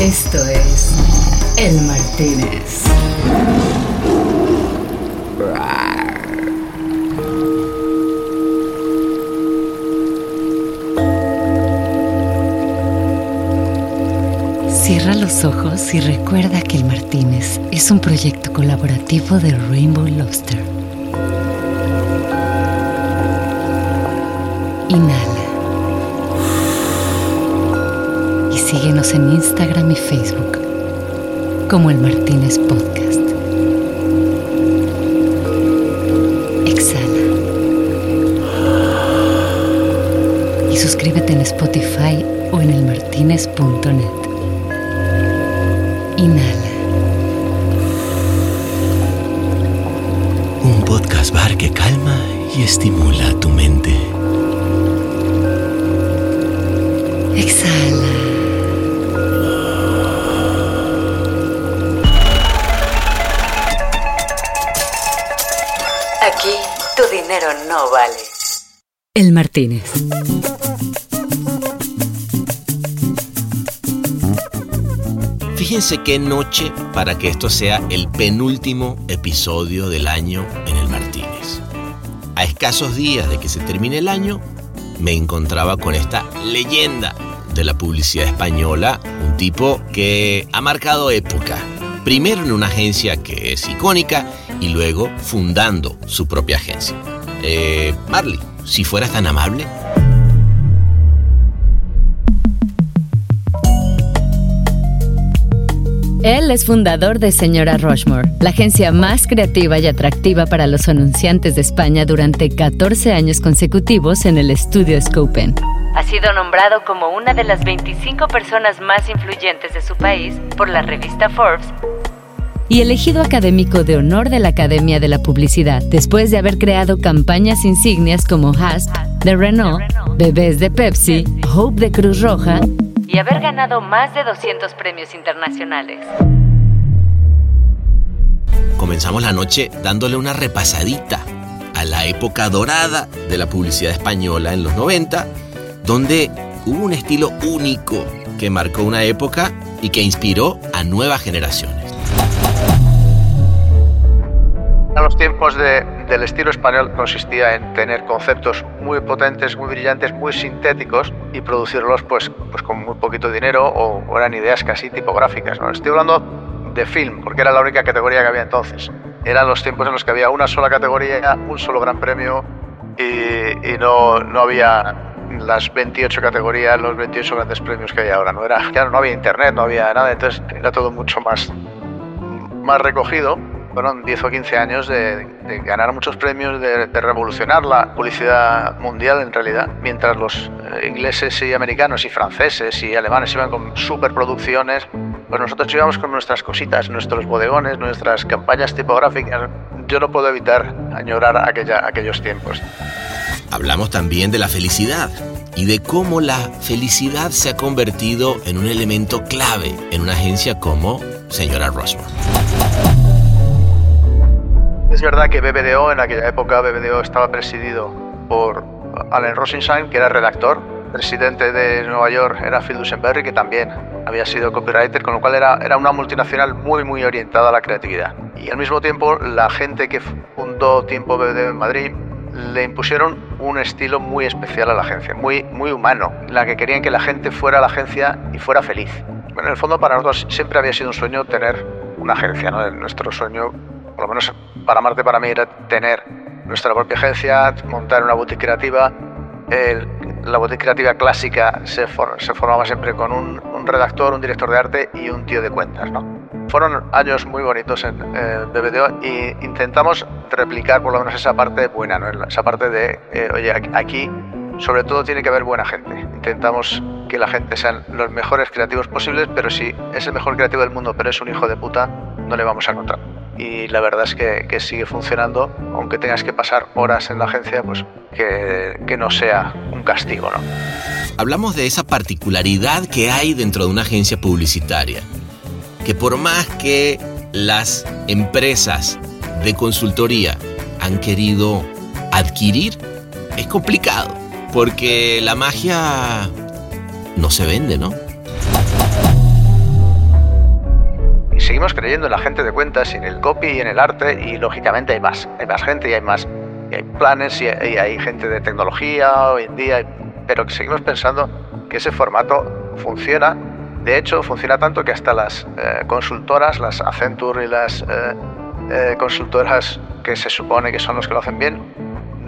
Esto es El Martínez. Cierra los ojos y recuerda que El Martínez es un proyecto colaborativo de Rainbow Lobster. Inhala. Síguenos en Instagram y Facebook como El Martínez Podcast. Exhala. Y suscríbete en Spotify o en elmartinez.net. Martínez. Fíjense qué noche para que esto sea el penúltimo episodio del año en el Martínez. A escasos días de que se termine el año, me encontraba con esta leyenda de la publicidad española, un tipo que ha marcado época, primero en una agencia que es icónica y luego fundando su propia agencia. Eh, Marley, si fueras tan amable. Él es fundador de Señora Rushmore, la agencia más creativa y atractiva para los anunciantes de España durante 14 años consecutivos en el estudio Scopen. Ha sido nombrado como una de las 25 personas más influyentes de su país por la revista Forbes y elegido académico de honor de la Academia de la Publicidad, después de haber creado campañas insignias como HASP de Renault, Bebés de Pepsi, Hope de Cruz Roja y haber ganado más de 200 premios internacionales. Comenzamos la noche dándole una repasadita a la época dorada de la publicidad española en los 90, donde hubo un estilo único que marcó una época y que inspiró a nuevas generaciones. En los tiempos de, del estilo español consistía en tener conceptos muy potentes, muy brillantes, muy sintéticos y producirlos pues, pues con muy poquito dinero o, o eran ideas casi tipográficas. ¿no? Estoy hablando de film, porque era la única categoría que había entonces. Eran los tiempos en los que había una sola categoría, un solo gran premio y, y no, no había las 28 categorías, los 28 grandes premios que hay ahora. No, era, ya no había internet, no había nada, entonces era todo mucho más, más recogido fueron 10 o 15 años de, de ganar muchos premios, de, de, revolucionar la publicidad mundial en realidad, mientras los eh, ingleses y americanos y franceses y alemanes iban con superproducciones, pues nosotros íbamos con nuestras cositas, nuestros bodegones, nuestras campañas tipográficas. Yo no puedo evitar añorar aquella, aquellos tiempos. Hablamos también de la felicidad y de cómo la felicidad se ha convertido en un elemento clave en una agencia como Señora Roswell. Es verdad que BBDO, en aquella época, BBDO estaba presidido por Allen Rosenstein, que era redactor. Presidente de Nueva York era Phil Dusenberry, que también había sido copywriter, con lo cual era, era una multinacional muy, muy orientada a la creatividad. Y al mismo tiempo, la gente que fundó Tiempo BBDO en Madrid le impusieron un estilo muy especial a la agencia, muy, muy humano, en la que querían que la gente fuera a la agencia y fuera feliz. Bueno, en el fondo, para nosotros siempre había sido un sueño tener una agencia, ¿no? Nuestro sueño por lo menos para Marte para mí era tener nuestra propia agencia, montar una boutique creativa. El, la boutique creativa clásica se, for, se formaba siempre con un, un, redactor, un director de arte y un tío de cuentas. ¿no? Fueron años muy bonitos en eh, BBDO y intentamos replicar por lo menos esa parte buena, ¿no? esa parte de, eh, oye, aquí sobre todo tiene que haber buena gente. Intentamos que la gente sean los mejores creativos posibles, pero si es el mejor creativo del mundo, pero es un hijo de puta, no le vamos a encontrar y la verdad es que, sigue funcionando, aunque tengas que pasar horas en la agencia, pues que, no sea un castigo, ¿no? Hablamos de esa particularidad que hay dentro de una agencia publicitaria, que por más que las empresas de consultoría han querido adquirir, es complicado, porque la magia no se vende, ¿no? Seguimos creyendo en la gente de cuentas, en el copy y en el arte y lógicamente hay más, hay más gente y hay más, hay planes y hay, gente de tecnología hoy en día, pero seguimos pensando que ese formato funciona. De hecho, funciona tanto que hasta las eh, consultoras, las Accenture y las eh, eh, consultoras que se supone que son los que lo hacen bien,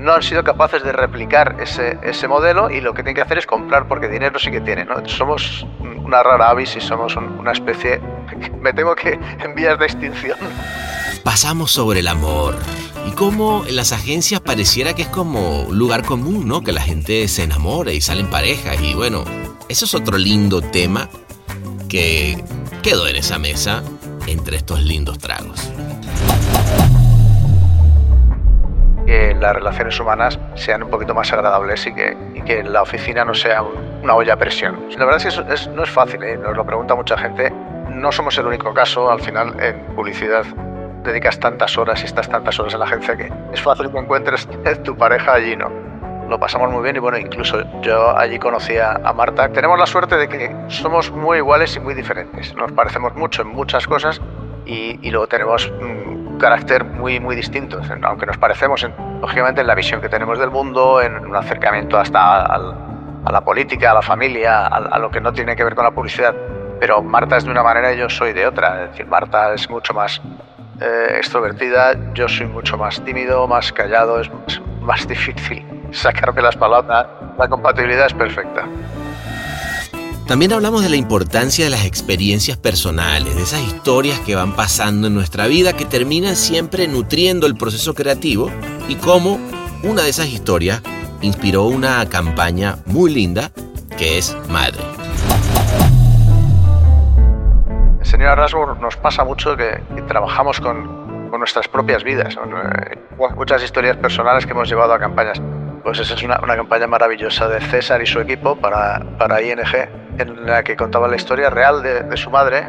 no han sido capaces de replicar ese, ese modelo y lo que tienen que hacer es comprar porque dinero sí que tienen. ¿no? Somos una rara avis y somos una especie, me tengo que en vías de extinción. Pasamos sobre el amor y cómo en las agencias pareciera que es como lugar común, ¿no? Que la gente se enamore y salen parejas y bueno, eso es otro lindo tema que quedó en esa mesa entre estos lindos tragos. Que las relaciones humanas sean un poquito más agradables y que, y que la oficina no sea una olla a presión. La verdad es que no es fácil, ¿eh? nos lo pregunta mucha gente. No somos el único caso, al final en publicidad dedicas tantas horas y estás tantas horas en la agencia que es fácil que encuentres tu pareja allí, ¿no? Lo pasamos muy bien y bueno, incluso yo allí conocí a, Marta. Tenemos la suerte de que somos muy iguales y muy diferentes. Nos parecemos mucho en muchas cosas y, y luego tenemos mm, carácter muy, muy distinto, aunque nos parecemos, lógicamente, en la visión que tenemos del mundo, en un acercamiento hasta a la política, a la familia, a, lo que no tiene que ver con la publicidad. Pero Marta es de una manera y yo soy de otra. Es decir, Marta es mucho más eh, extrovertida, yo soy mucho más tímido, más callado, es más difícil sacarme las palabras. La compatibilidad es perfecta. También hablamos de la importancia de las experiencias personales, de esas historias que van pasando en nuestra vida que terminan siempre nutriendo el proceso creativo y cómo una de esas historias inspiró una campaña muy linda que es Madre. Señora Rasburg, nos pasa mucho que, trabajamos con, nuestras propias vidas, eh, muchas historias personales que hemos llevado a campañas. Pues esa es una, una campaña maravillosa de César y su equipo para, para ING en la que contaba la historia real de, su madre,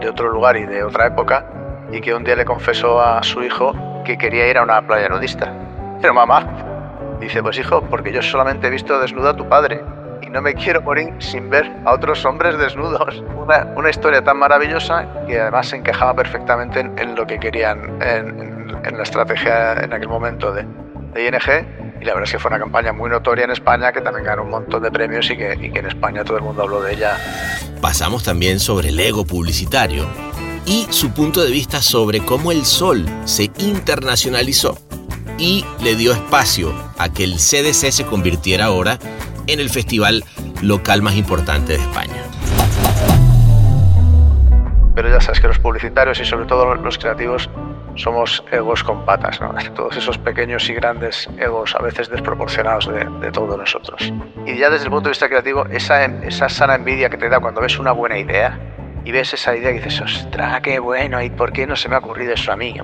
de otro lugar y de otra época, y que un día le confesó a su hijo que quería ir a una playa nudista. Pero mamá, dice, pues hijo, porque yo solamente he visto desnudo a tu padre y no me quiero morir sin ver a otros hombres desnudos. Una, una historia tan maravillosa que además se encajaba perfectamente en, lo que querían en, la estrategia en aquel momento de, de ING y la verdad es que fue una campaña muy notoria en España que también ganó un montón de premios y que, y que en España todo el mundo habló de ella. Pasamos también sobre el ego publicitario y su punto de vista sobre cómo el sol se internacionalizó y le dio espacio a que el CDC se convirtiera ahora en el festival local más importante de España. Pero ya sabes que los publicitarios y sobre todo los creativos somos egos con patas, todos esos pequeños y grandes egos a veces desproporcionados de, todos nosotros. Y ya desde el punto de vista creativo, esa, esa sana envidia que te da cuando ves una buena idea y ves esa idea y dices, ostras, qué bueno, ¿y por qué no se me ha ocurrido eso a mí?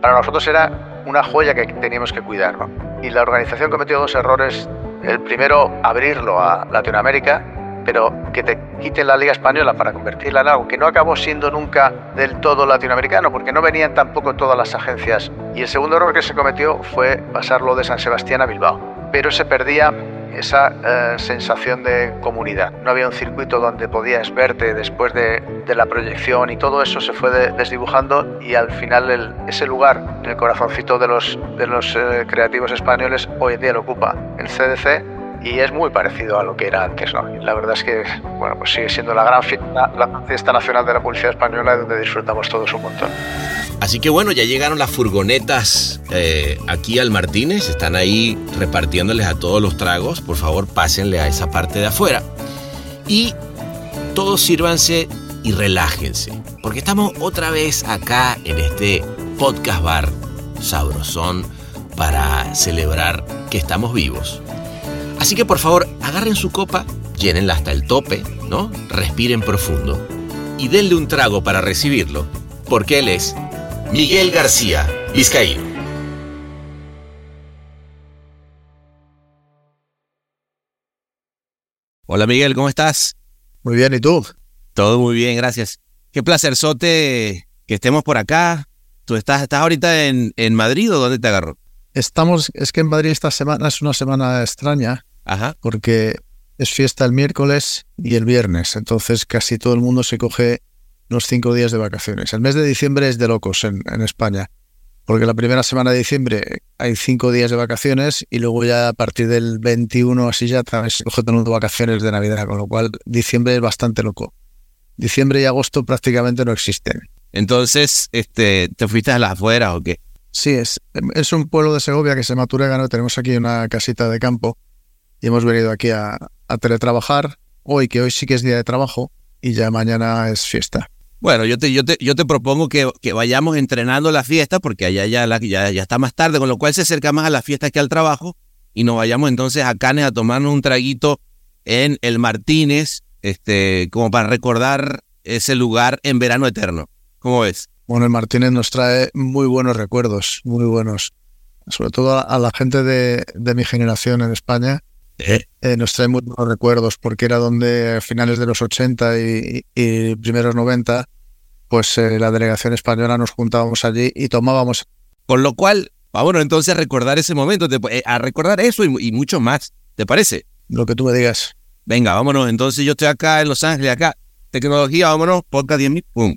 Para nosotros era una joya que teníamos que cuidar. Y la organización cometió dos errores. El primero, abrirlo a Latinoamérica pero que te quiten la Liga Española para convertirla en algo que no acabó siendo nunca del todo latinoamericano, porque no venían tampoco todas las agencias. Y el segundo error que se cometió fue pasarlo de San Sebastián a Bilbao. Pero se perdía esa eh, sensación de comunidad. No había un circuito donde podías verte después de, la proyección y todo eso se fue desdibujando y al final ese lugar en el corazoncito de los, de los eh, creativos españoles hoy en día lo ocupa el CDC y es muy parecido a lo que era antes, ¿no? la verdad es que, bueno, pues sigue siendo la gran fiesta, nacional de la publicidad española donde disfrutamos todos un montón. Así que bueno, ya llegaron las furgonetas eh, aquí al Martínez, están ahí repartiéndoles a todos los tragos, por favor pásenle a esa parte de afuera. Y todos sírvanse y relájense, porque estamos otra vez acá en este podcast bar sabrosón para celebrar que estamos vivos. Así que por favor, agarren su copa, llénenla hasta el tope, ¿no? Respiren profundo y denle un trago para recibirlo, porque él es Miguel García, Vizcaíno. Hola Miguel, ¿cómo estás? Muy bien, ¿y tú? Todo muy bien, gracias. Qué placer, Sote, que estemos por acá. ¿Tú estás, estás ahorita en, en Madrid o dónde te agarró? Estamos, es que en Madrid esta semana es una semana extraña Ajá. porque es fiesta el miércoles y el viernes, entonces casi todo el mundo se coge los cinco días de vacaciones. El mes de diciembre es de locos en, en España, porque la primera semana de diciembre hay cinco días de vacaciones y luego ya a partir del 21 así ya estamos cogiendo vacaciones de Navidad, con lo cual diciembre es bastante loco. Diciembre y agosto prácticamente no existen. Entonces, este, ¿te fuiste a las afueras o qué? Sí, es, es un pueblo de Segovia que se llama Turegano. Tenemos aquí una casita de campo y hemos venido aquí a, a teletrabajar hoy, que hoy sí que es día de trabajo y ya mañana es fiesta. Bueno, yo te, yo te, yo te propongo que, que vayamos entrenando la fiesta porque allá ya, la, ya, ya está más tarde, con lo cual se acerca más a la fiesta que al trabajo y nos vayamos entonces a Canes a tomarnos un traguito en el Martínez, este, como para recordar ese lugar en verano eterno. ¿Cómo ves? Bueno, el Martínez nos trae muy buenos recuerdos, muy buenos. Sobre todo a la gente de, de mi generación en España. ¿Eh? Eh, nos trae muy buenos recuerdos porque era donde a finales de los 80 y, y primeros 90, pues eh, la delegación española nos juntábamos allí y tomábamos. Con lo cual, vámonos entonces a recordar ese momento, te- a recordar eso y, y mucho más. ¿Te parece? Lo que tú me digas. Venga, vámonos. Entonces yo estoy acá en Los Ángeles, acá. Tecnología, vámonos. Podcast 10.000. Pum.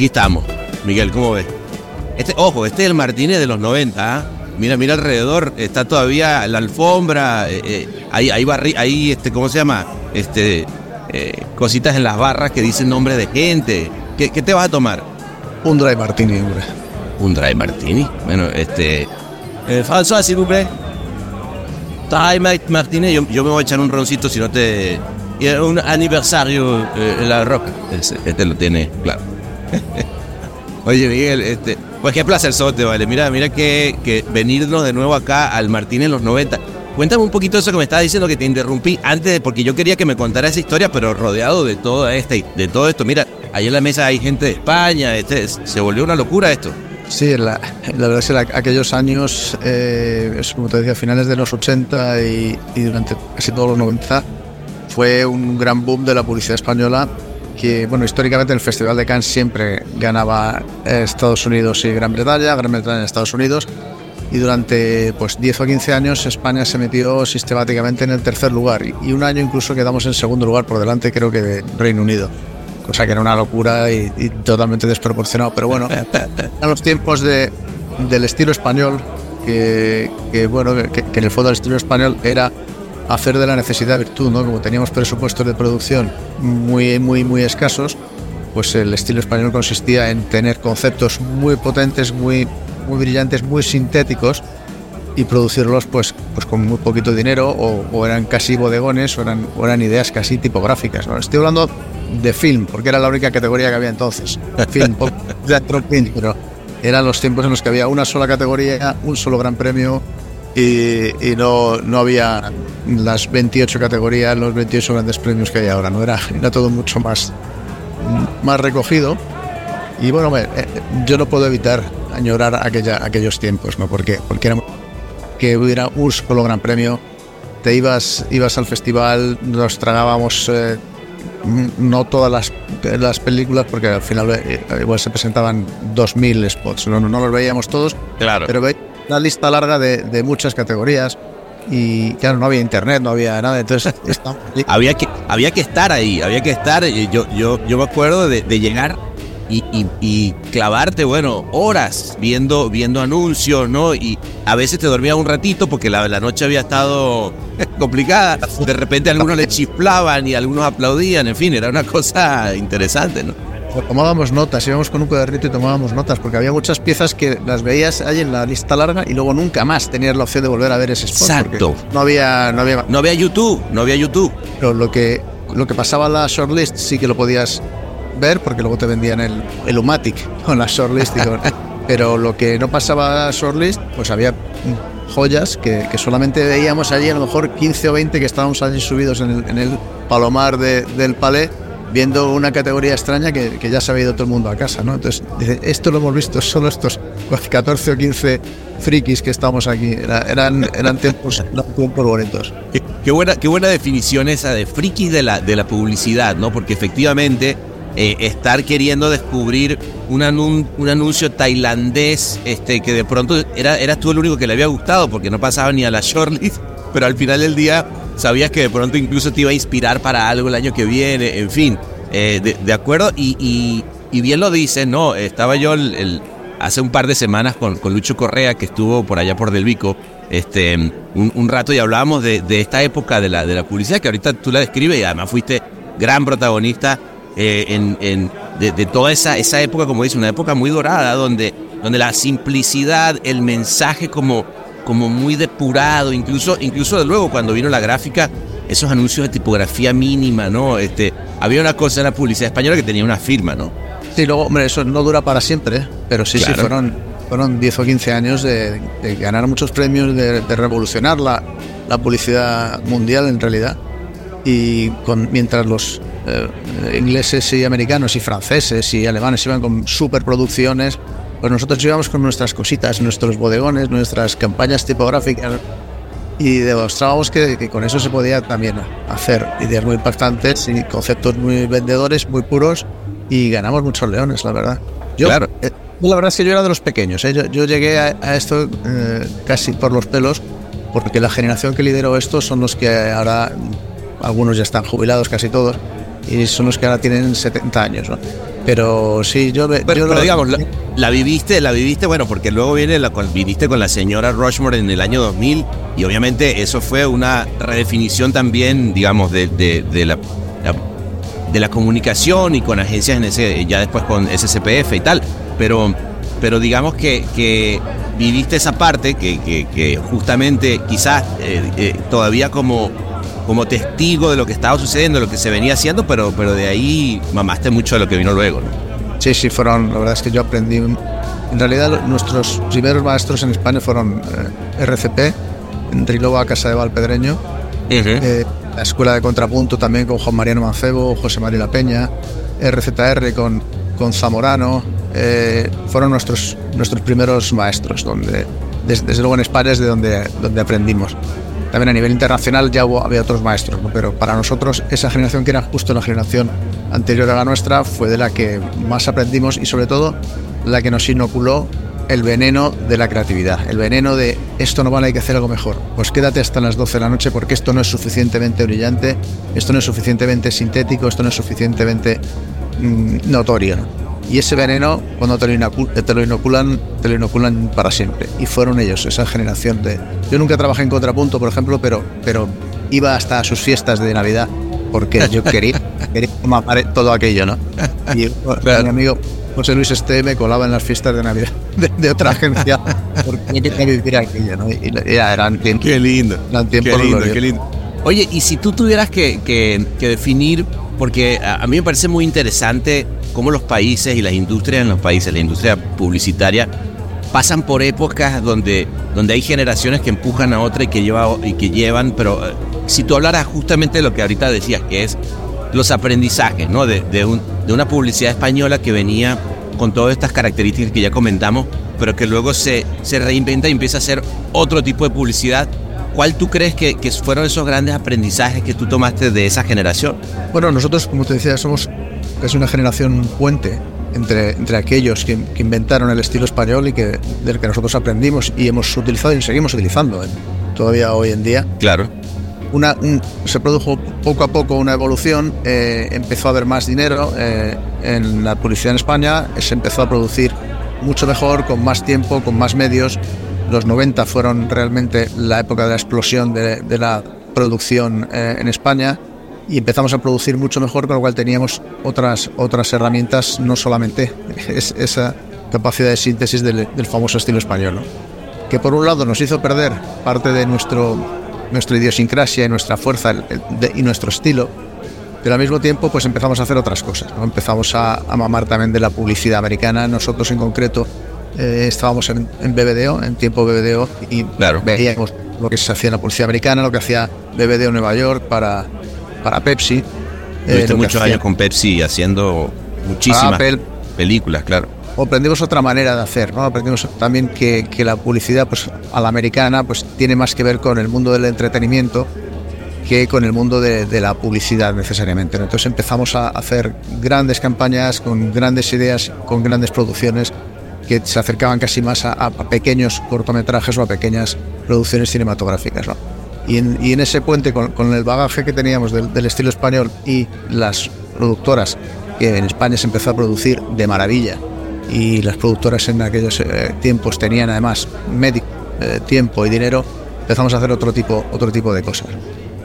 Aquí estamos. Miguel, ¿cómo ves? Este, ojo, este es el Martínez de los 90. ¿ah? Mira, mira alrededor. Está todavía la alfombra. eh, eh, hay, hay, barri- hay, este, ¿cómo se llama? Este, eh, cositas en las barras que dicen nombres de gente. ¿Qué, qué te vas a tomar? Un dry martini, hombre. Un dry martini. Bueno, este. Eh, François, s'il vous plaît. Dry ma- martini. Yo, yo me voy a echar un roncito si no te. y Un aniversario eh, en la roca. Este lo tiene, claro. Oye, Miguel, este. Pues qué placer sote, vale. Mira, mira que, venirnos de nuevo acá al Martín en los 90. Cuéntame un poquito eso que me estabas diciendo que te interrumpí antes, porque yo quería que me contara esa historia, pero rodeado de todo este, de todo esto. Mira, ahí en la mesa hay gente de España, este, se volvió una locura esto. Sí, la, verdad es que la- aquellos años, eh, como te decía, finales de los 80 y, y durante casi todos los 90, fue un gran boom de la publicidad española que, bueno, históricamente el Festival de Cannes siempre ganaba Estados Unidos y Gran Bretaña, Gran Bretaña y Estados Unidos, y durante pues 10 o 15 años España se metió sistemáticamente en el tercer lugar y, un año incluso quedamos en segundo lugar por delante creo que de Reino Unido cosa que era una locura y, totalmente desproporcionado pero bueno eran los tiempos de, del estilo español que, bueno que, en el fondo el estilo español era hacer de la necesidad virtud no como teníamos presupuestos de producción muy muy muy escasos pues el estilo español consistía en tener conceptos muy potentes muy muy brillantes muy sintéticos y producirlos pues, pues con muy poquito dinero o, eran casi bodegones o eran, eran ideas casi tipográficas. ¿no? Estoy hablando de film, porque era la única categoría que había entonces. Film, pop, teatro, film, pero eran los tiempos en los que había una sola categoría, un solo gran premio y, y no, no había las 28 categorías, los 28 grandes premios que hay ahora. ¿no? Era, era todo mucho más, más recogido. Y bueno, eh, yo no puedo evitar añorar aquella, aquellos tiempos, ¿no? Porque, porque era que hubiera un solo gran premio. Te ibas, ibas al festival, nos tragábamos eh, no todas las, las películas, porque al final eh, igual se presentaban 2.000 spots, no, no los veíamos todos, Claro. pero una lista larga de, de muchas categorías y claro, no había internet, no había nada, entonces había que había que estar ahí, había que estar. Yo, yo, yo me acuerdo de, llegar y, y- y clavarte, bueno, horas viendo, viendo anuncios, ¿no? Y a veces te dormías un ratito porque la, la noche había estado complicada. De repente algunos le chiflaban y algunos aplaudían, en fin, era una cosa interesante, ¿no? Tomábamos notas, íbamos con un cuadernito y tomábamos notas, porque había muchas piezas que las veías ahí en la lista larga y luego nunca más tenías la opción de volver a ver ese spot. Exacto. No había, no había No había YouTube, no había YouTube. Pero lo que, lo que pasaba en la shortlist sí que lo podías ver porque luego te vendían el, el Umatic con la shortlist. y con- pero lo que no pasaba a shortlist, pues había joyas que, que solamente veíamos allí a lo mejor 15 o 20 que estábamos allí subidos en el, en el palomar de- del palais viendo una categoría extraña que, ya se había ido todo el mundo a casa, ¿no? Entonces, esto lo hemos visto solo estos 14 o 15 frikis que estamos aquí. Era- eran, eran, tiempos, tiempos bonitos. Qué, qué buena, qué buena definición esa de frikis de la, de la publicidad, ¿no? Porque efectivamente eh, estar queriendo descubrir un anuncio tailandés este, que de pronto era, eras tú el único que le había gustado porque no pasaba ni a la shortlist, pero al final del día sabías que de pronto incluso te iba a inspirar para algo el año que viene, en fin, eh, de, acuerdo. Y, bien lo dices, ¿no? Estaba yo hace un par de semanas con, con Lucho Correa, que estuvo por allá por Del Vico, este, un, rato y hablábamos de, esta época de la, de la publicidad, que ahorita tú la describes y además fuiste gran protagonista eh, en- de, de toda esa, esa época, como dice, una época muy dorada, donde, donde la simplicidad, el mensaje como, como muy depurado, incluso, incluso de luego cuando vino la gráfica, esos anuncios de tipografía mínima, ¿no? Este, había una cosa en la publicidad española que tenía una firma, ¿no? Sí, luego, hombre, eso no dura para siempre, ¿eh? pero sí, sí, Claro. fueron, fueron 10 o 15 años de, de ganar muchos premios, de, de revolucionar la, la publicidad mundial en realidad. Y con, mientras los eh, ingleses y americanos y franceses y alemanes iban con superproducciones, pues nosotros íbamos con nuestras cositas, nuestros bodegones, nuestras campañas tipográficas y demostrábamos que, que con eso se podía también hacer ideas muy impactantes y conceptos muy vendedores, muy puros y ganamos muchos leones, la verdad. Yo, Claro. eh, la verdad es que yo era de los pequeños, ¿eh? yo, yo llegué a, a esto eh, casi por los pelos porque la generación que lideró esto son los que ahora, algunos ya están jubilados, casi todos, y son los que ahora tienen 70 años. ¿no? Pero sí, yo, Pero, yo pero lo- digamos, la, la viviste, la viviste, bueno, porque luego viene la, viniste con la señora Rushmore en el año 2000 y obviamente eso fue una redefinición también, digamos, de, de- de la, la- de la comunicación y con agencias en ese, ya después con SCPF y tal. Pero, pero digamos que, que viviste esa parte que, que- que justamente quizás eh, eh, todavía como, como testigo de lo que estaba sucediendo, lo que se venía haciendo, pero, pero de ahí mamaste mucho de lo que vino luego, ¿no? Sí, sí, fueron, la verdad es que yo aprendí. En realidad, nuestros primeros maestros en España fueron eh, RCP, en Rilova, Casa de Valpedreño, eh, la Escuela de Contrapunto también con Juan Mariano Mancebo, José María La Peña, RZR con, con Zamorano, eh, fueron nuestros, nuestros primeros maestros, donde, des- desde, luego en España es de donde, donde aprendimos. También a nivel internacional ya hubo, había otros maestros, pero para nosotros esa generación que era justo la generación anterior a la nuestra fue de la que más aprendimos y sobre todo la que nos inoculó el veneno de la creatividad, el veneno de esto no vale, hay que hacer algo mejor. Pues quédate hasta las 12 de la noche porque esto no es suficientemente brillante, esto no es suficientemente sintético, esto no es suficientemente mm, notorio. Y ese veneno, cuando te lo, inocu- te lo inoculan, te lo inoculan para siempre. Y fueron ellos, esa generación de... Yo nunca trabajé en contrapunto, por ejemplo, pero, pero iba hasta sus fiestas de Navidad porque yo quería, quería mamar todo aquello, ¿no? Y Claro. mi amigo José Luis Este me colaba en las fiestas de Navidad de, de otra agencia porque quería vivir aquello, ¿no? Y ya eran tiempos, Qué lindo. eran Qué tiempos lindo, gloriosos. qué lindo. Oye, y si tú tuvieras que, que- que definir, porque a, a mí me parece muy interesante cómo los países y las industrias en los países, la industria publicitaria, pasan por épocas donde, donde hay generaciones que empujan a otra y que, lleva, y que llevan, pero eh, si tú hablaras justamente de lo que ahorita decías, que es los aprendizajes, ¿no? De, de un- de una publicidad española que venía con todas estas características que ya comentamos, pero que luego se, se reinventa y empieza a hacer otro tipo de publicidad. ¿Cuál tú crees que, que fueron esos grandes aprendizajes que tú tomaste de esa generación? Bueno, nosotros, como te decía, somos casi una generación puente entre, entre aquellos que, que inventaron el estilo español y que, del que nosotros aprendimos y hemos utilizado y seguimos utilizando ¿eh? todavía hoy en día. Claro. Una, un- se produjo poco a poco una evolución, eh, empezó a haber más dinero eh, en la publicidad en España, se empezó a producir mucho mejor, con más tiempo, con más medios. Los 90 fueron realmente la época de la explosión de, de la producción eh, en España y empezamos a producir mucho mejor, con lo cual teníamos otras, otras herramientas, no solamente es- esa capacidad de síntesis del, del famoso estilo español. ¿no? que por un lado nos hizo perder parte de nuestro, nuestra idiosincrasia y nuestra fuerza el- el- de- y nuestro estilo, pero al mismo tiempo pues empezamos a hacer otras cosas. ¿no? Empezamos a, a mamar también de la publicidad americana. Nosotros en concreto eh, estábamos en, en BBDO, en tiempo BBDO, y Claro. veíamos lo que se hacía en la policía americana, lo que hacía BBDO Nueva York para, para Pepsi. eh, Tuviste lo que muchos años con Pepsi haciendo muchísimas Apple. películas, claro. aprendimos otra manera de hacer, ¿no? Aprendimos también que, que la publicidad, pues a la americana, pues tiene más que ver con el mundo del entretenimiento que con el mundo de, de la publicidad necesariamente. ¿no? Entonces empezamos a hacer grandes campañas con grandes ideas, con grandes producciones que se acercaban casi más a, a pequeños cortometrajes o a pequeñas producciones cinematográficas. ¿no? Y, en, y en ese puente, con, con el bagaje que teníamos del, del estilo español y las productoras que en España se empezó a producir de maravilla, y las productoras en aquellos eh, tiempos tenían además médico, eh, tiempo y dinero, empezamos a hacer otro tipo, otro tipo de cosas.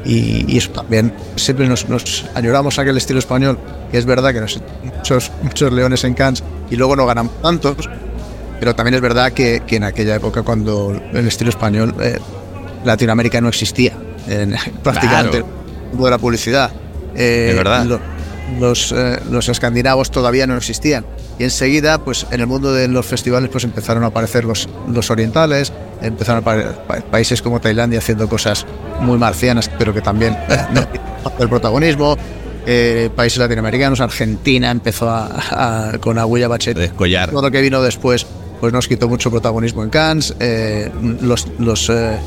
Y, y eso también, siempre nos, nos añoramos aquel estilo español, que es verdad que nos muchos, muchos leones en Cannes y luego no ganan tantos, pero también es verdad que, que en aquella época cuando el estilo español, eh, Latinoamérica no existía, en, prácticamente Claro. el mundo de la publicidad. Eh, Es verdad. lo- los, eh, los escandinavos todavía no existían. Y enseguida, pues en el mundo de los festivales, pues empezaron a aparecer los, los orientales, empezaron a aparecer pa- países como Tailandia haciendo cosas muy marcianas, pero que también no, el protagonismo. eh, países latinoamericanos, Argentina empezó a, a- con Aguilla Bachet Descollar. todo lo que vino después pues nos quitó mucho protagonismo en Cannes. eh, los, los, eh,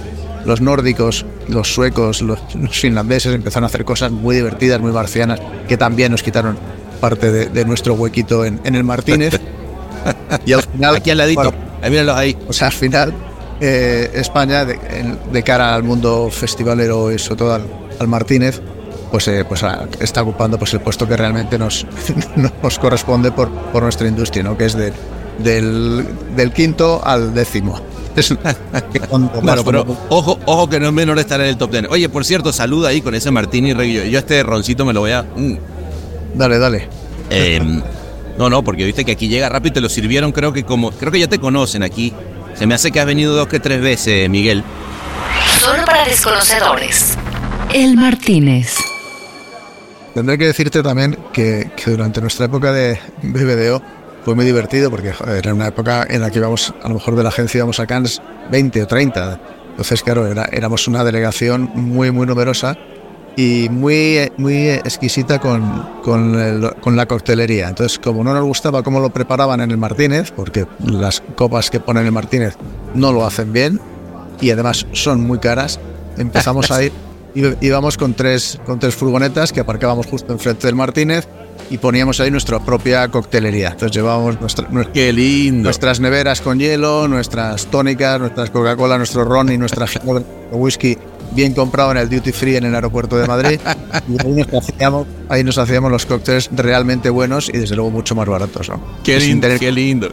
los nórdicos, los suecos, los, los finlandeses empezaron a hacer cosas muy divertidas, muy marcianas, que también nos quitaron parte de, de nuestro huequito en, en el Martínez. y al final, Aquí al ladito. bueno, Ahí, míralos ahí. o sea, al final, eh, España, de, en- de cara al mundo festivalero y sobre todo al, al Martínez, pues, eh, pues ah, está ocupando pues, el puesto que realmente nos, nos corresponde por, por nuestra industria, ¿no? que es de, del, del quinto al décimo. Es pero ojo, ojo que no es menor estar en el top 10. Oye, por cierto, saluda ahí con ese Martini Rey. Yo, yo este roncito me lo voy a. mm. Dale, dale. Eh, no, no, porque viste que aquí llega rápido y te lo sirvieron, creo que como. Creo que ya te conocen aquí. Se me hace que has venido dos que tres veces, Miguel. Solo para desconocedores. El Martínez. Tendré que decirte también que, que durante nuestra época de BBDO fue muy divertido porque joder, era una época en la que íbamos, a lo mejor de la agencia íbamos a Cannes 20 o 30. Entonces, claro, era- éramos una delegación muy, muy numerosa y muy, muy exquisita con, con, el- con la coctelería. Entonces, como no nos gustaba cómo lo preparaban en el Martínez, porque las copas que ponen en el Martínez no lo hacen bien y además son muy caras, empezamos a ir. Íbamos con tres, con tres furgonetas que aparcábamos justo enfrente del Martínez y poníamos ahí nuestra propia coctelería. Entonces llevábamos nuestra, Qué lindo. nuestras neveras con hielo, nuestras tónicas, nuestras Coca-Cola, nuestro ron y nuestra ginebra, whisky bien comprado en el duty free en el aeropuerto de Madrid. Y ahí nos hacíamos, ahí nos hacíamos los cócteles realmente buenos y desde luego mucho más baratos. ¿no? Qué lindo, tener- qué lindo.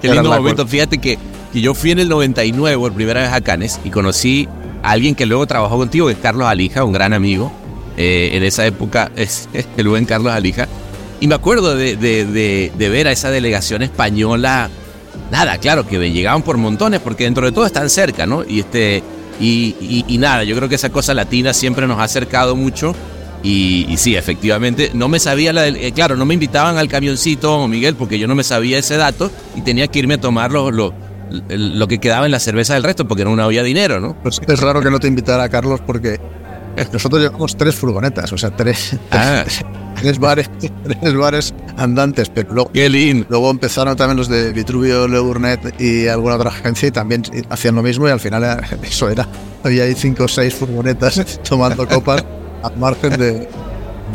Qué lindo momento. Fíjate que, que yo fui en el 99 por primera vez a Cannes y conocí a alguien que luego trabajó contigo, que es Carlos Alija, un gran amigo. Eh, en esa época es el buen Carlos Alija. Y me acuerdo de, de- de- ver a esa delegación española. Nada, claro, que llegaban por montones, porque dentro de todo están cerca, ¿no? Y este. Y, y- nada, yo creo que esa cosa latina siempre nos ha acercado mucho. Y, sí, efectivamente, no me sabía la del, eh, claro, no me invitaban al camioncito, Miguel, porque yo no me sabía ese dato y tenía que irme a tomar lo, lo, que quedaba en la cerveza del resto, porque no había dinero, ¿no? Pues es raro que no te invitara Carlos porque nosotros llevamos tres furgonetas, o sea, tres, Ah. tres, bares, tres bares andantes, pero luego, luego empezaron también los de Vitruvio, Le Burnett y alguna otra agencia y también hacían lo mismo y al final eso era. Había ahí cinco o seis furgonetas tomando copas al margen de,